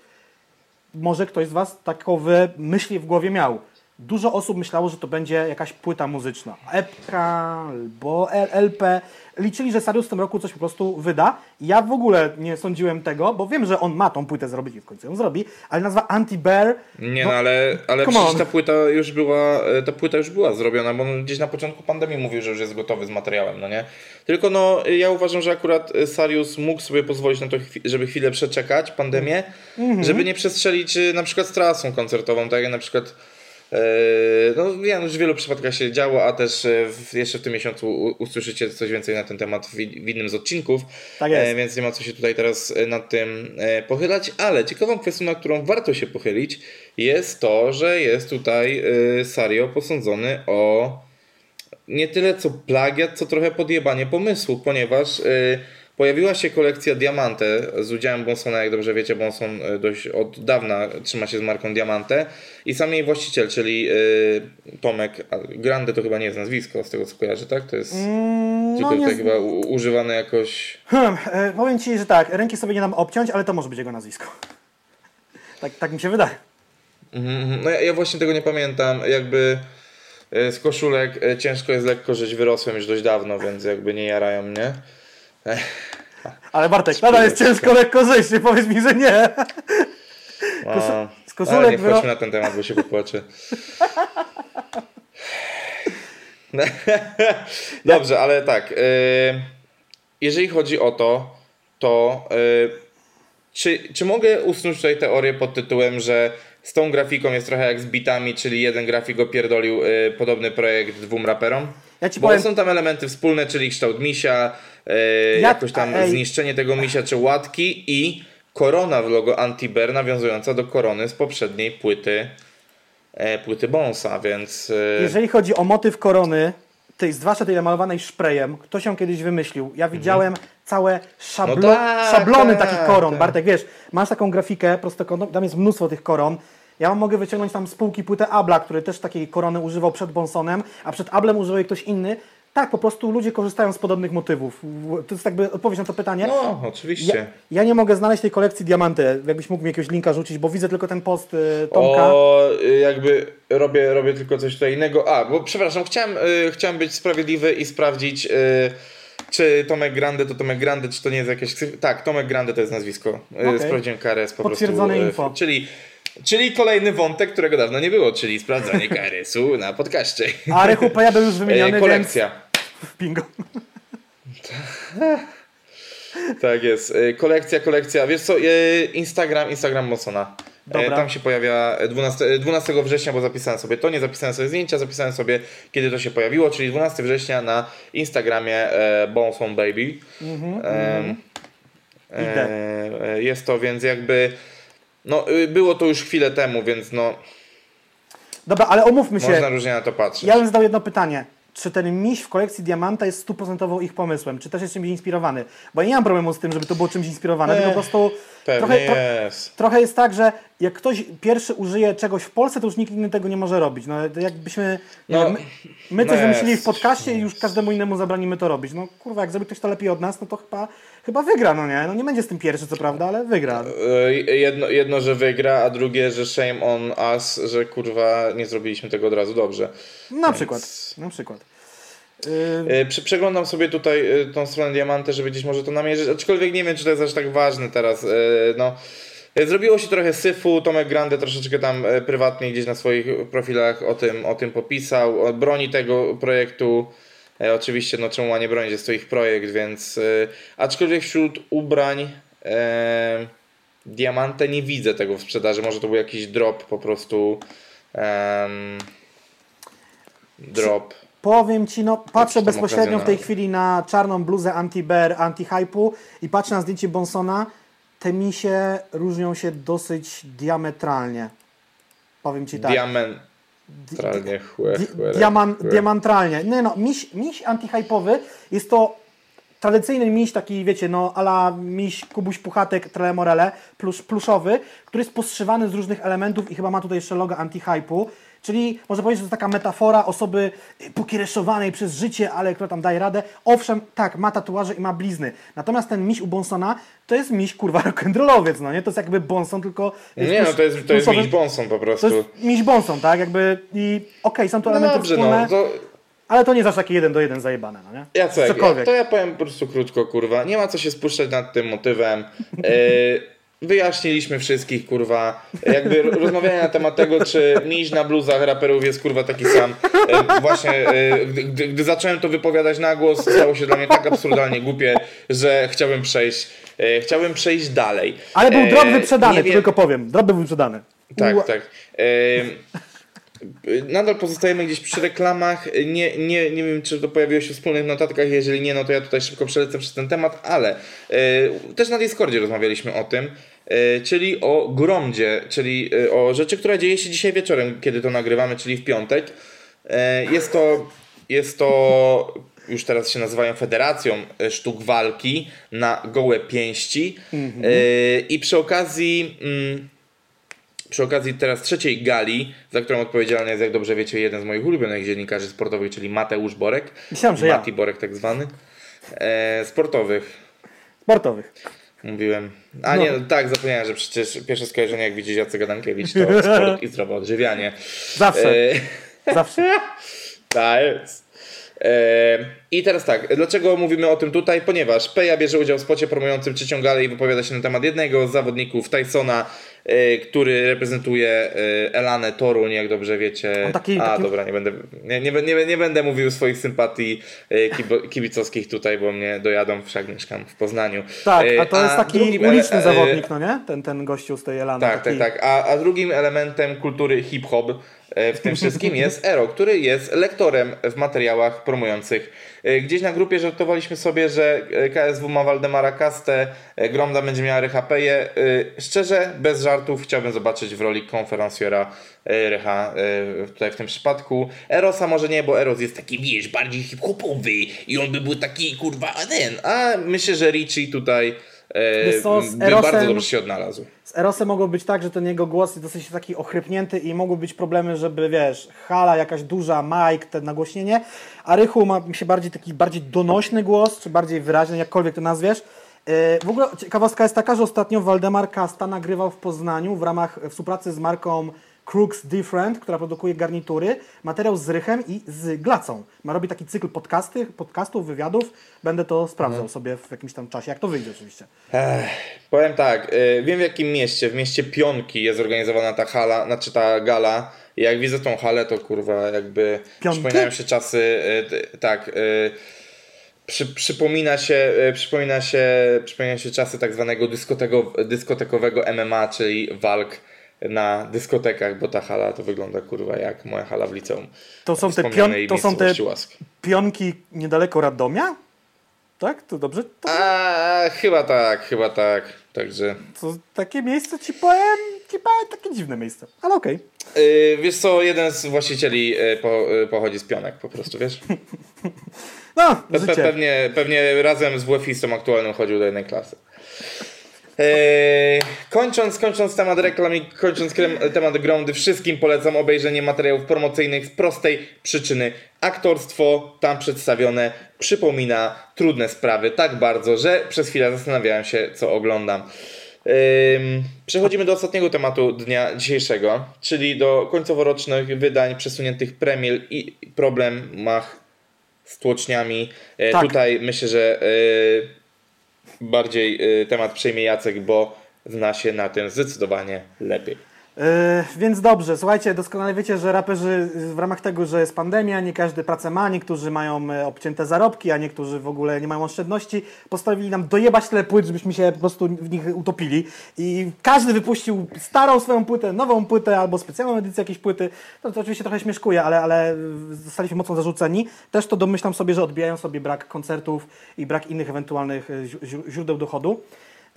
Może ktoś z Was takowe myśli w głowie miał. Dużo osób myślało, że to będzie jakaś płyta muzyczna. Epka albo LP. Liczyli, że Sarius w tym roku coś po prostu wyda. Ja w ogóle nie sądziłem tego, bo wiem, że on ma tą płytę zrobić i w końcu ją zrobi, ale nazwa Anti-Bear Nie, no, ale, ale come przecież ta płyta już była, e, ta płyta już była zrobiona, bo on gdzieś na początku pandemii mówił, że już jest gotowy z materiałem, no nie? Tylko no, ja uważam, że akurat e, Sarius mógł sobie pozwolić na to, żeby chwilę przeczekać pandemię, Mhm. żeby nie przestrzelić e, na przykład z trasą koncertową, tak jak na przykład no wiem, już w wielu przypadkach się działo, a też e, w, jeszcze w tym miesiącu usłyszycie coś więcej na ten temat w, w innym z odcinków. Tak jest. E, więc nie ma co się tutaj teraz e, nad tym e, pochylać, ale ciekawą kwestią, na którą warto się pochylić, jest to, że jest tutaj Sario posądzony o nie tyle co plagiat, co trochę podjebanie pomysłu, ponieważ pojawiła się kolekcja Diamante z udziałem Bonsona, jak dobrze wiecie, Bonson e, dość od dawna trzyma się z marką Diamante i sam jej właściciel, czyli e, Tomek Grande to chyba nie jest nazwisko, z tego co kojarzę, tak? To jest Mm, no, nie chyba używane jakoś... Hmm, e, powiem Ci, że tak, ręki sobie nie dam obciąć, ale to może być jego nazwisko. Tak, tak mi się wydaje. Mhm, mhm. No ja, ja właśnie tego nie pamiętam. Jakby z koszulek ciężko jest lekko żyć. Wyrosłem już dość dawno, więc jakby nie jarają mnie. Ale Bartek, nadal jest ciężko lekko zejść, nie powiedz mi, że nie. A, z koszulek ale nie wchodźmy na ten temat, bo się popłaczę. Dobrze, ale tak. e, Jeżeli chodzi o to, to e, czy, czy mogę usunąć tutaj teorię pod tytułem, że z tą grafiką jest trochę jak z bitami, czyli jeden grafik opierdolił y, podobny projekt dwóm raperom. Ja ci Bo powiem- są tam elementy wspólne, czyli kształt misia, y, Ja- jakoś tam ej. zniszczenie tego misia czy łatki i korona w logo Antiber nawiązująca do korony z poprzedniej płyty e, płyty Bonsa, więc y, Jeżeli chodzi o motyw korony, tej zwłaszcza tej malowanej szprejem, ktoś ją kiedyś wymyślił. Ja widziałem całe szablo, Mhm. No tak, szablony tak, takich koron. tak. Bartek, wiesz, masz taką grafikę prostokątną, tam jest mnóstwo tych koron. Ja mogę wyciągnąć tam z półki płytę Abla, który też takiej korony używał przed Bonsonem, a przed Ablem używał jej ktoś inny. Tak, po prostu ludzie korzystają z podobnych motywów. To jest jakby odpowiedź na to pytanie. no oczywiście. Ja, ja nie mogę znaleźć tej kolekcji Diamanty. Jakbyś mógł mi jakiegoś linka rzucić, bo widzę tylko ten post y, Tomka. O, jakby robię, robię tylko coś tutaj innego. A, bo przepraszam, chciałem, y, chciałem być sprawiedliwy i sprawdzić, y, czy Tomek Grande to Tomek Grande, czy to nie jest jakieś. Tak, Tomek Grande to jest nazwisko. Y, Okej. Sprawdziłem KRS po Potwierdzone prostu. y, info. Czyli, czyli kolejny wątek, którego dawno nie było, czyli sprawdzanie KRS-u na podcaście. A Rechupeja był już E, wymieniony, kolekcja. więc bingo. Tak jest. Y, Kolekcja, kolekcja. Wiesz co, y, Instagram, Instagram Mosona. E, Dobra. Tam się pojawia 12, 12 września, bo zapisałem sobie to, nie zapisałem sobie zdjęcia, zapisałem sobie kiedy to się pojawiło, czyli 12 września na Instagramie e, Bonson Baby. Mhm, Idę. e, e, jest to więc jakby, no y, było to już chwilę temu, więc no Dobra, ale omówmy się. można różnie na to patrzeć. Ja bym zadał jedno pytanie. Czy ten miś w kolekcji Diamanta jest stuprocentowo ich pomysłem? Czy też jest czymś inspirowany? Bo ja nie mam problemu z tym, żeby to było czymś inspirowane, tylko po prostu trochę, tro, jest. trochę jest tak, że jak ktoś pierwszy użyje czegoś w Polsce, to już nikt inny tego nie może robić. No, jakbyśmy, No, my, my coś no wymyślili w podcaście i już każdemu innemu zabranimy to robić. No kurwa, jak zrobi ktoś to lepiej od nas, no to chyba, chyba wygra, no nie? No nie będzie z tym pierwszy, co prawda, ale wygra. E, Jedno, jedno, że wygra, a drugie, że shame on us, że kurwa nie zrobiliśmy tego od razu dobrze. Na przykład, na przykład. Yy, E, Prze- Przeglądam sobie tutaj e, tą stronę Diamantę, żeby gdzieś może to namierzyć, aczkolwiek nie wiem, czy to jest aż tak ważne teraz. e, No, zrobiło się trochę syfu, Tomek Grande troszeczkę tam prywatnie gdzieś na swoich profilach o tym, o tym popisał, broni tego projektu. Oczywiście, no czemu ma nie bronić, jest to ich projekt, więc aczkolwiek wśród ubrań e, Diamante nie widzę tego w sprzedaży, może to był jakiś drop po prostu. em, drop. Powiem ci, no patrzę bezpośrednio w tej chwili na czarną bluzę anti-bear, anti-hype'u i patrzę na zdjęcie Bonsona. Te misie różnią się dosyć diametralnie. Powiem ci tak. Diamentralnie chłe, Di- chłe, diaman, diamantralnie. Nie no, miś, miś antyhypowy jest to tradycyjny miś, taki wiecie, no ala miś Kubuś Puchatek Trelemorele, plus, pluszowy, który jest postrzywany z różnych elementów i chyba ma tutaj jeszcze logo antyhypu. Czyli można powiedzieć, że to taka metafora osoby pokiereszowanej przez życie, ale która tam daje radę. Owszem, tak, ma tatuaże i ma blizny. Natomiast ten miś u Bonsona to jest miś, kurwa, rock'n'rollowiec, no nie? To jest jakby Bonson, tylko... Nie, no to jest, to jest Miś Bonson po To prostu. jest miś Bonson, tak? Jakby i okej, są to No elementy dobrze, wspólne. no to Ale to nie zawsze takie jeden do jeden zajebane, no nie? Jacek, ja, Cokolwiek. to ja powiem po prostu krótko, kurwa. Nie ma co się spuszczać nad tym motywem. E, wyjaśniliśmy wszystkich, kurwa. Jakby ro- rozmawianie na temat tego, czy miś na bluzach raperów jest, kurwa, taki sam. E, właśnie, e, gdy, gdy, zacząłem to wypowiadać na głos, stało się dla mnie tak absurdalnie głupie, że chciałbym przejść, e, chciałbym przejść dalej. Ale był drop wyprzedany, tylko powiem. Drop był wyprzedany. Tak, tak. Nadal pozostajemy gdzieś przy reklamach. Nie, nie, nie wiem, czy to pojawiło się w wspólnych notatkach. Jeżeli nie, no to ja tutaj szybko przelecę przez ten temat, ale e, też na Discordzie rozmawialiśmy o tym, e, czyli o Gromdzie, czyli e, o rzeczy, która dzieje się dzisiaj wieczorem, kiedy to nagrywamy, czyli w piątek. Jest to, jest to już teraz się nazywają Federacją Sztuk Walki na gołe pięści. E, I przy okazji. Przy okazji teraz trzeciej gali, za którą odpowiedzialny jest, jak dobrze wiecie, jeden z moich ulubionych dziennikarzy sportowych, czyli Mateusz Borek. Myślałem, że ja. Mati Borek tak zwany. E, sportowych, Sportowych. mówiłem. A No. nie, no, tak, zapomniałem, że przecież pierwsze skojarzenie, jak widzi Jacek Adamkiewicz, to sport i zdrowe odżywianie. Zawsze, E, zawsze. tak jest. E, I teraz tak, dlaczego mówimy o tym tutaj? Ponieważ Peja bierze udział w spocie promującym trzecią galę i wypowiada się na temat jednego z zawodników Tysona, który reprezentuje e, Elanę Toruń, jak dobrze wiecie. On taki- A, taki- dobra, nie będę, nie, nie, nie, nie będę mówił swoich sympatii e, kibicowskich tutaj, bo mnie dojadą, wszak mieszkam w Poznaniu. Tak, E, a to jest taki drugim uliczny ele- e, zawodnik, no nie? Ten, ten gościu z tej Elany. tak, taki... tak, tak. A, a drugim elementem kultury hip-hop e, w tym wszystkim jest Ero, który jest lektorem w materiałach promujących. E, Gdzieś na grupie żartowaliśmy sobie, że e, KSW ma Waldemara Kastę, e, Gromda będzie miała Rycha Peje. E, Szczerze, bez żartów, chciałbym zobaczyć w roli konferencjera e, Rycha e, tutaj w tym przypadku. Erosa może nie, bo Eros jest taki, wiesz, bardziej hip-hopowy i on by był taki, kurwa, ten. A myślę, że Richie tutaj e, co, Erosem- bardzo dobrze się odnalazł. Z Erosem mogło być tak, że ten jego głos jest dosyć taki ochrypnięty i mogły być problemy, żeby wiesz, hala jakaś duża, mic, te nagłośnienie, a Rychu ma mi się bardziej taki bardziej donośny głos, czy bardziej wyraźny, jakkolwiek to nazwiesz. Yy, W ogóle ciekawostka jest taka, że ostatnio Waldemar Kasta nagrywał w Poznaniu w ramach współpracy z marką Crooks Different, która produkuje garnitury, materiał z Rychem i z Glacą. Ma robić taki cykl podcasty, podcastów, wywiadów. Będę to sprawdzał sobie w jakimś tam czasie, jak to wyjdzie oczywiście. Ech, powiem tak, y, wiem w jakim mieście, w mieście Pionki jest zorganizowana ta hala, znaczy ta gala. I jak widzę tą halę, to kurwa jakby Pionki? przypominają się czasy, y, tak, y, przy, przypomina się, przypomina się, przypomina się czasy tak zwanego dyskoteko, dyskotekowego MMA, czyli walk na dyskotekach, bo ta hala to wygląda kurwa jak moja hala w liceum. To są te, pion, to są te pionki niedaleko Radomia? Tak? To dobrze? To, A, chyba tak, chyba tak. Także to takie miejsce ci powiem, ci powiem, takie dziwne miejsce. Ale okej. Yy, wiesz co, jeden z właścicieli yy, po, yy, pochodzi z pionek po prostu, wiesz? No, Pe- pe- pewnie, pewnie razem z WF-istą aktualnym chodził do jednej klasy. Yy, kończąc, kończąc temat reklam i kończąc temat Groundy, wszystkim polecam obejrzenie materiałów promocyjnych z prostej przyczyny. Aktorstwo tam przedstawione przypomina trudne sprawy tak bardzo, że przez chwilę zastanawiałem się, co oglądam. Ym, przechodzimy do ostatniego tematu dnia dzisiejszego, czyli do końcoworocznych wydań przesuniętych premier i problemach z tłoczniami. E, Tak. Tutaj myślę, że e, bardziej e, temat przejmie Jacek, bo zna się na tym zdecydowanie lepiej. Yy, więc dobrze, słuchajcie, doskonale wiecie, że raperzy w ramach tego, że jest pandemia, nie każdy pracę ma, niektórzy mają e, obcięte zarobki, a niektórzy w ogóle nie mają oszczędności, postanowili nam dojebać tyle płyt, żebyśmy się po prostu w nich utopili i każdy wypuścił starą swoją płytę, nową płytę albo specjalną edycję jakiejś płyty, to, to oczywiście trochę śmieszkuje, ale, ale zostaliśmy mocno zarzuceni. Też to domyślam sobie, że odbijają sobie brak koncertów i brak innych ewentualnych e, źródeł dochodu.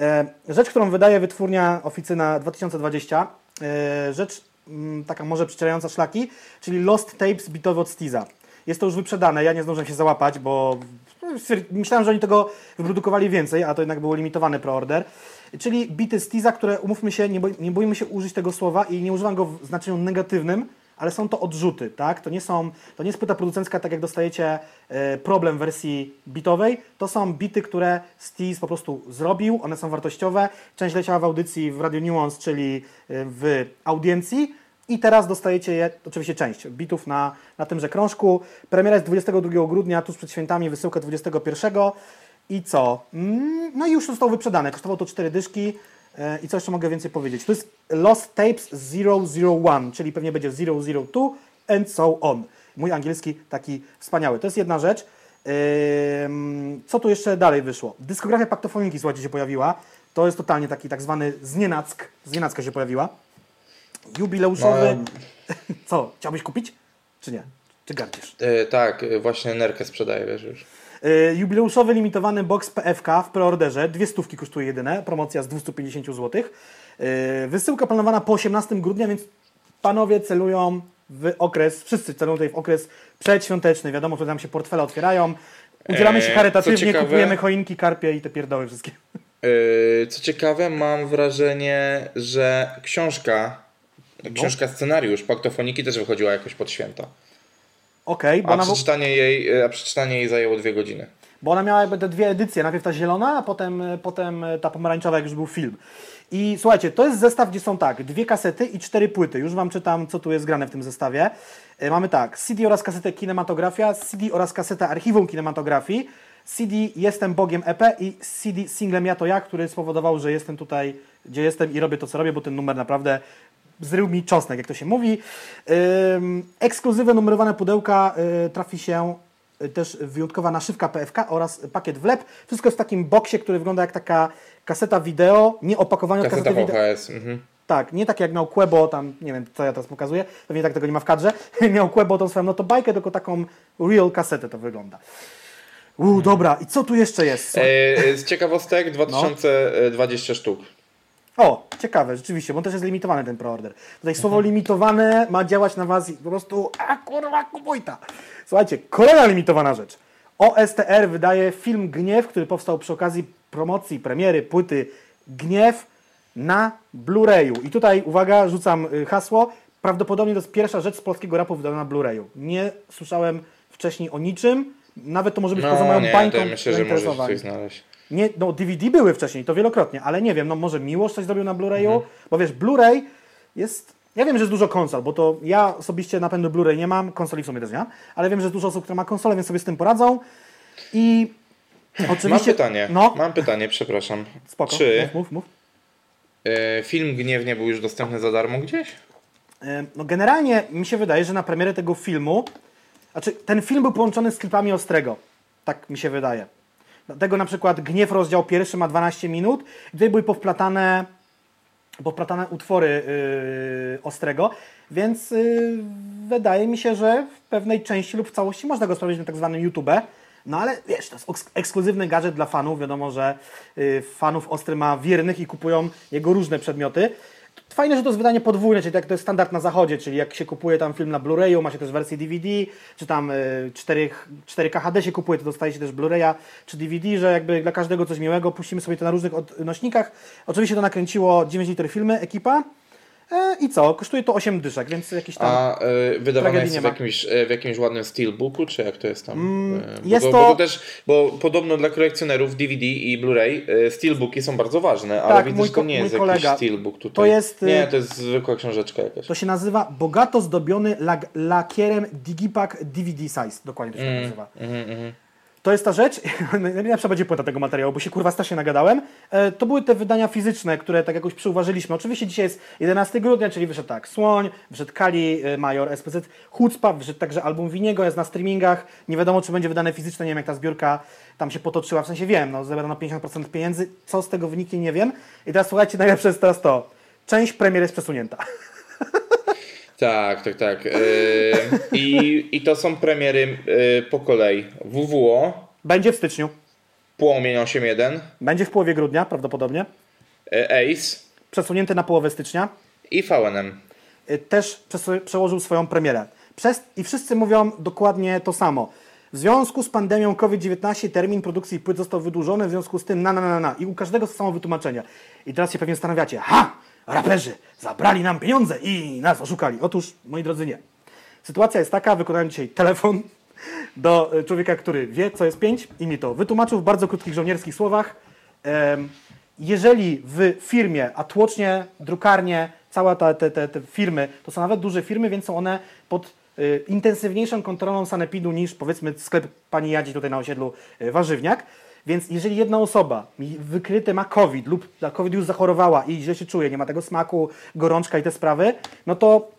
E, Rzecz, którą wydaje wytwórnia Oficyna 2020, e, rzecz mm, taka może przecierająca szlaki, czyli Lost Tapes bitowe od Stiza. Jest to już wyprzedane, ja nie zdążyłem się załapać, bo myślałem, że oni tego wyprodukowali więcej, a to jednak było limitowany preorder. Czyli bity Stiza, które umówmy się, nie, boi, nie boimy się użyć tego słowa i nie używam go w znaczeniu negatywnym, ale są to odrzuty, tak? To nie są, to nie jest płyta producencka, tak jak dostajecie e, problem w wersji bitowej. To są bity, które Steez po prostu zrobił, one są wartościowe. Część leciała w audycji w Radio Nuance, czyli e, w audiencji. I teraz dostajecie je, oczywiście część bitów na, na tymże krążku. Premiera jest 22 grudnia, tuż przed świętami, wysyłka 21. I co? Mm, No i już zostało wyprzedane. Kosztowało to 4 dyszki. E, I co jeszcze mogę więcej powiedzieć? To jest Lost Tapes 001, czyli pewnie będzie 002 and so on. Mój angielski taki wspaniały. To jest jedna rzecz. Co tu jeszcze dalej wyszło? Dyskografia Paktofoniki, słuchajcie, się pojawiła. To jest totalnie taki tak zwany znienack. Znienacka się pojawiła. Jubileuszowy... Co? Chciałbyś kupić? Czy nie? Czy gardzisz? E, tak, e, właśnie nerkę sprzedaję, wiesz już. Yy, jubileuszowy limitowany box PFK w preorderze. Dwie stówki kosztuje jedyne. Promocja z 250 zł. Yy, wysyłka planowana po 18 grudnia, więc panowie celują w okres, wszyscy celują tutaj w okres przedświąteczny. Wiadomo, że nam się portfele otwierają. Udzielamy się Eee, charytatywnie, ciekawe- kupujemy choinki, karpie i te pierdoły wszystkie. E, Co ciekawe, mam wrażenie, że książka, książka scenariusz Paktofoniki też wychodziła jakoś pod święta. Okej, bo, A ona, przeczytanie jej, e, a przeczytanie jej zajęło dwie godziny. bo ona miała jakby te dwie edycje. Najpierw ta zielona, a potem, potem ta pomarańczowa, jak już był film. I słuchajcie, to jest zestaw, gdzie są tak, dwie kasety i cztery płyty. Już Wam czytam, co tu jest grane w tym zestawie. E, Mamy tak, CD oraz kasetę kinematografia, CD oraz kasetę archiwum kinematografii, CD Jestem Bogiem EP i CD Singlem Ja to Ja, który spowodował, że jestem tutaj, gdzie jestem i robię to, co robię, bo ten numer naprawdę zrył mi czosnek, jak to się mówi. Ekskluzywne numerowane pudełka y, trafi się y, też wyjątkowa naszywka PFK oraz pakiet wlep. Wszystko jest w takim boksie, który wygląda jak taka kaseta wideo, nie opakowanie od Kaseta kasety wideo. VHS. Mhm. Tak, nie tak jak miał Quebo, tam nie wiem co ja teraz pokazuję, pewnie tak tego nie ma w kadrze. miał Quebo tą swoją notobajkę, tylko taką real kasetę to wygląda. Uuu, dobra, i co tu jeszcze jest? Co? E, z ciekawostek 2020 sztuk. O, ciekawe, rzeczywiście, bo on też jest limitowany ten preorder. Tutaj słowo limitowane ma działać na was i po prostu, a kurwa, kupuj ta. Słuchajcie, kolejna limitowana rzecz. OSTR wydaje film Gniew, który powstał przy okazji promocji premiery płyty Gniew na Blu-rayu. I tutaj, uwaga, rzucam y, hasło. Prawdopodobnie to jest pierwsza rzecz z polskiego rapu wydana na Blu-rayu. Nie słyszałem wcześniej o niczym. Nawet to może być poza No moją nie, bańką myślę, że możesz coś znaleźć. Nie, no DVD były wcześniej, to wielokrotnie, ale nie wiem, no może Miłosz coś zrobił na Blu-rayu, Mhm. bo wiesz, Blu-ray jest, ja wiem, że jest dużo konsol, bo to ja osobiście napędu Blu-ray nie mam, konsoli w sumie też nie mam, ale wiem, że jest dużo osób, które ma konsolę, więc sobie z tym poradzą i oczywiście... Mam pytanie, No, mam pytanie, przepraszam. spoko, Czy mów, mów, mów. e, film Gniewnie był już dostępny za darmo gdzieś? E, No generalnie mi się wydaje, że na premierę tego filmu, znaczy ten film był połączony z klipami Ostrego. Tak mi się wydaje. Dlatego na przykład Gniew rozdział pierwszy ma 12 minut i tutaj były powplatane, powplatane utwory yy, Ostrego, więc yy, wydaje mi się, że w pewnej części lub w całości można go sprawdzić na tak zwanym YouTube. No ale wiesz, to jest eks- ekskluzywny gadżet dla fanów. Wiadomo, że yy, fanów Ostry ma wiernych i kupują jego różne przedmioty. Fajne, że to jest wydanie podwójne, czyli tak to jest standard na zachodzie, czyli jak się kupuje tam film na Blu-rayu, ma się też wersję DVD, czy tam y, 4, 4K HD się kupuje, to dostaje się też Blu-raya czy DVD, że jakby dla każdego coś miłego, puścimy sobie to na różnych odnośnikach. Oczywiście to nakręciło 9 liter filmy, ekipa. E, I co? Kosztuje to 8 dyszek, więc jakiś tam... A e, wydawane jest w jakimś, e, w jakimś ładnym steelbooku, czy jak to jest tam? E, bo jest to, to- Bo to też, bo podobno dla kolekcjonerów DVD i Blu-ray steelbooki są bardzo ważne, ale Tak, widzę, mój że to nie jest kolega. jakiś steelbook tutaj. To jest, y- Nie, to jest zwykła książeczka jakaś. To się nazywa bogato zdobiony lag- lakierem Digipack DVD Size. Dokładnie to się tak nazywa. To jest ta rzecz, najlepsza będzie płyta tego materiału, bo się kurwa strasznie nagadałem. E, to były te wydania fizyczne, które tak jakoś przyuważyliśmy. Oczywiście dzisiaj jest 11 grudnia, czyli wyszedł tak Słoń, wyszedł Kali, e, Major, SPZ, Hucpa, wyszedł także album Winiego, jest na streamingach. Nie wiadomo, czy będzie wydane fizyczne, nie wiem jak ta zbiórka tam się potoczyła, w sensie wiem, no zebrano 50% pieniędzy, co z tego wyniknie nie wiem. I teraz słuchajcie, najlepsze jest teraz to. Część premier jest przesunięta. Tak, tak, tak. E, i, I to są premiery e, po kolei. WWO, Będzie w styczniu. Płomień 8.1, Będzie w połowie grudnia prawdopodobnie. e, Ace Przesunięty na połowę stycznia. i VNM. Też przełożył swoją premierę. Przez, I wszyscy mówią dokładnie to samo. W związku z pandemią COVID-19 termin produkcji płyt został wydłużony, w związku z tym na, na, na, na. I u każdego to samo wytłumaczenie. I teraz się pewnie zastanawiacie, ha! Raperzy zabrali nam pieniądze i nas oszukali. Otóż, moi drodzy, nie. Sytuacja jest taka, wykonałem dzisiaj telefon do y, człowieka, który wie, co jest pięć i mi to wytłumaczył w bardzo krótkich żołnierskich słowach. Jeżeli w firmie, a tłocznie, drukarnie, całe te, te, te, firmy, to są nawet duże firmy, więc są one pod y, intensywniejszą kontrolą sanepidu niż powiedzmy sklep pani Jadzi tutaj na osiedlu y, Warzywniak. Więc jeżeli jedna osoba mi wykryte ma COVID lub na COVID już zachorowała i źle się czuje, nie ma tego smaku, gorączka i te sprawy, no to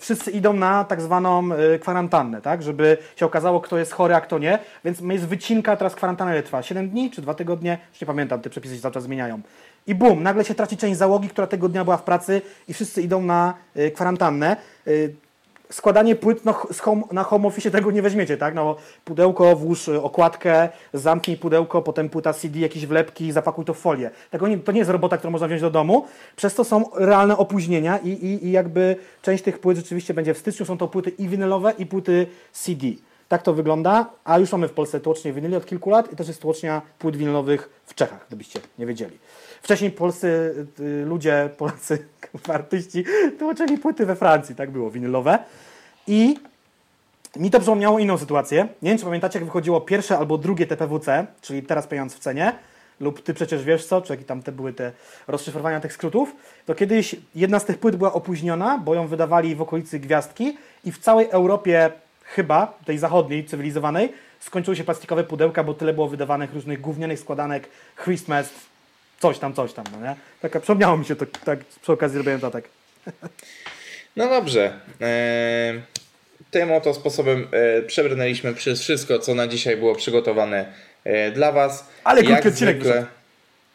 wszyscy idą na tak zwaną y, kwarantannę, tak? Żeby się okazało, kto jest chory, a kto nie. Więc jest wycinka, teraz kwarantanna trwa? 7 dni czy 2 tygodnie? Już nie pamiętam, te przepisy się cały czas zmieniają. I bum, nagle się traci część załogi, która tego dnia była w pracy i wszyscy idą na y, kwarantannę. Składanie płyt no, home, na home office tego nie weźmiecie, tak? No, pudełko, włóż y, okładkę, zamknij pudełko, potem płyta CD, jakieś wlepki, zapakuj to w folię. Tego nie, to nie jest robota, którą można wziąć do domu. Przez to są realne opóźnienia i, i, i jakby część tych płyt rzeczywiście będzie w styczniu. Są to płyty i winylowe, i płyty CD. Tak to wygląda, a już mamy w Polsce tłocznie winyli od kilku lat i też jest tłocznia płyt winylowych w Czechach, gdybyście nie wiedzieli. Wcześniej polscy y, ludzie, Polacy, artyści tłoczyli płyty we Francji, tak było, winylowe. I mi to przypomniało inną sytuację. Nie wiem, czy pamiętacie, jak wychodziło pierwsze albo drugie TPWC, czyli teraz pieniądz w cenie, lub ty przecież wiesz co, czy jakie tam te były te rozszyfrowania tych skrótów, to kiedyś jedna z tych płyt była opóźniona, bo ją wydawali w okolicy Gwiazdki i w całej Europie, chyba tej zachodniej, cywilizowanej, skończyły się plastikowe pudełka, bo tyle było wydawanych różnych gównianych składanek, Christmas, coś tam, coś tam, no nie? Taka, przypomniało mi się to, tak przy okazji robiłem to tak. No dobrze. Eee, tym oto sposobem e, przebrnęliśmy przez wszystko, co na dzisiaj było przygotowane e, dla Was. Ale krótki odcinek zwykle,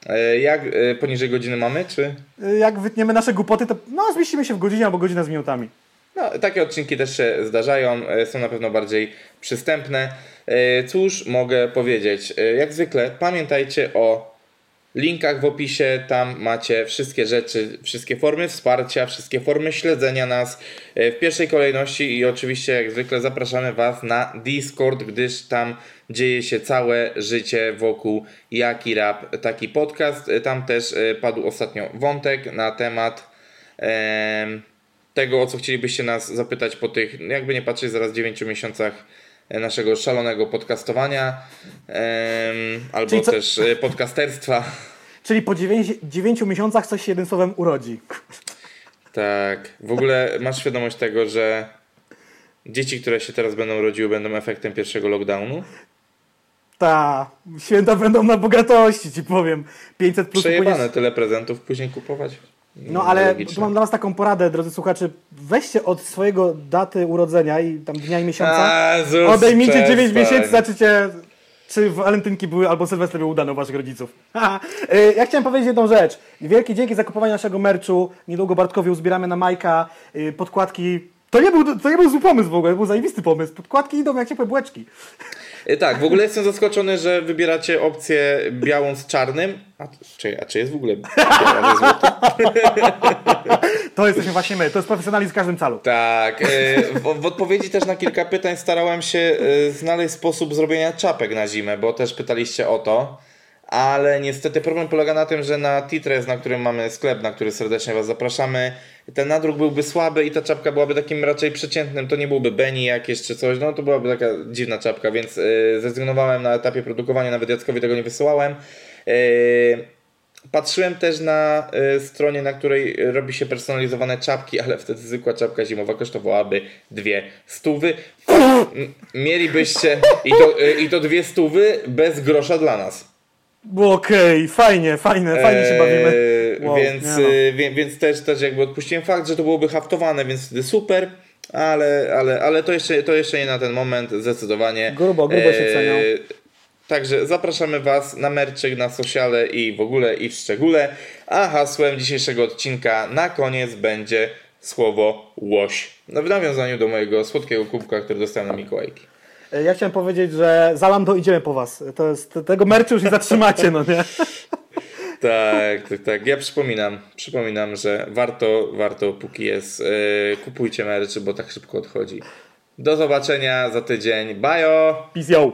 e, Jak e, poniżej godziny mamy, czy? Y, Jak wytniemy nasze głupoty, to no zmieścimy się w godzinie albo godzina z minutami. No, takie odcinki też się zdarzają, e, są na pewno bardziej przystępne. E, Cóż mogę powiedzieć? E, Jak zwykle pamiętajcie o linkach w opisie, tam macie wszystkie rzeczy, wszystkie formy wsparcia, wszystkie formy śledzenia nas e, w pierwszej kolejności i oczywiście jak zwykle zapraszamy Was na Discord, gdyż tam dzieje się całe życie wokół Jaki Rap, taki podcast. E, Tam też e, padł ostatnio wątek na temat em, tego, o co chcielibyście nas zapytać po tych, jakby nie patrzeć, zaraz 9 miesiącach naszego szalonego podcastowania albo Czyli co- też e, podcasterstwa. Czyli po 9, 9 miesiącach coś się jednym słowem urodzi. Tak. W ogóle masz świadomość tego, że dzieci, które się teraz będą rodziły, będą efektem pierwszego lockdownu? Ta, święta będą na bogatości, ci powiem. 500 plus Przejebane tyle prezentów później kupować? No ale tu mam dla was taką poradę, drodzy słuchacze. Weźcie od swojego daty urodzenia i tam dnia i miesiąca. A, Zus, Odejmijcie 9 przestań. miesięcy, zobaczycie, czy walentynki były albo sylwestry były udane u waszych rodziców. Y, ja chciałem powiedzieć jedną rzecz. Wielkie dzięki za kupowanie naszego merchu. Niedługo Bartkowi uzbieramy na Majka y, podkładki. To nie, był, to nie był zły pomysł w ogóle, to był zajebisty pomysł. Podkładki idą jak ciepłe bułeczki. E, Tak, w ogóle jestem zaskoczony, że wybieracie opcję białą z czarnym. A, czy, a czy jest w ogóle złotym? To jesteśmy właśnie my, to jest profesjonalizm w każdym calu. Tak. e, W, w odpowiedzi też na kilka pytań starałem się e, znaleźć sposób zrobienia czapek na zimę, bo też pytaliście o to. Ale niestety problem polega na tym, że na Titres, na którym mamy sklep, na który serdecznie Was zapraszamy, ten nadruk byłby słaby i ta czapka byłaby takim raczej przeciętnym, to nie byłby Benny jakieś czy coś, no to byłaby taka dziwna czapka, więc yy, zrezygnowałem na etapie produkowania, nawet Jackowi tego nie wysyłałem. Yy, Patrzyłem też na y, stronie, na której robi się personalizowane czapki, ale wtedy zwykła czapka zimowa kosztowałaby dwie stówy. Mielibyście i to, y, i to dwie stówy bez grosza dla nas. Było okej, fajnie, fajne, fajnie się bawimy. Eee, Wow, więc, no. y, wie, więc też, też jakby odpuściłem fakt, że to byłoby haftowane, więc wtedy super. Ale, ale, ale to, jeszcze, to jeszcze nie na ten moment, zdecydowanie. Grubo, grubo się Eee, cenią. Także zapraszamy Was na merczyk, na sociale i w ogóle i w szczególe. A hasłem dzisiejszego odcinka na koniec będzie słowo łoś. No w nawiązaniu do mojego słodkiego kubka, który dostałem na Mikołajki. E, Ja chciałem powiedzieć, że Zalando idziemy po was. To jest, tego merchu już nie zatrzymacie, no nie? Tak, tak, tak. Ja przypominam, przypominam, że warto, warto póki jest, yy, kupujcie merczy, bo tak szybko odchodzi. Do zobaczenia za tydzień. Bajo! Peace yo!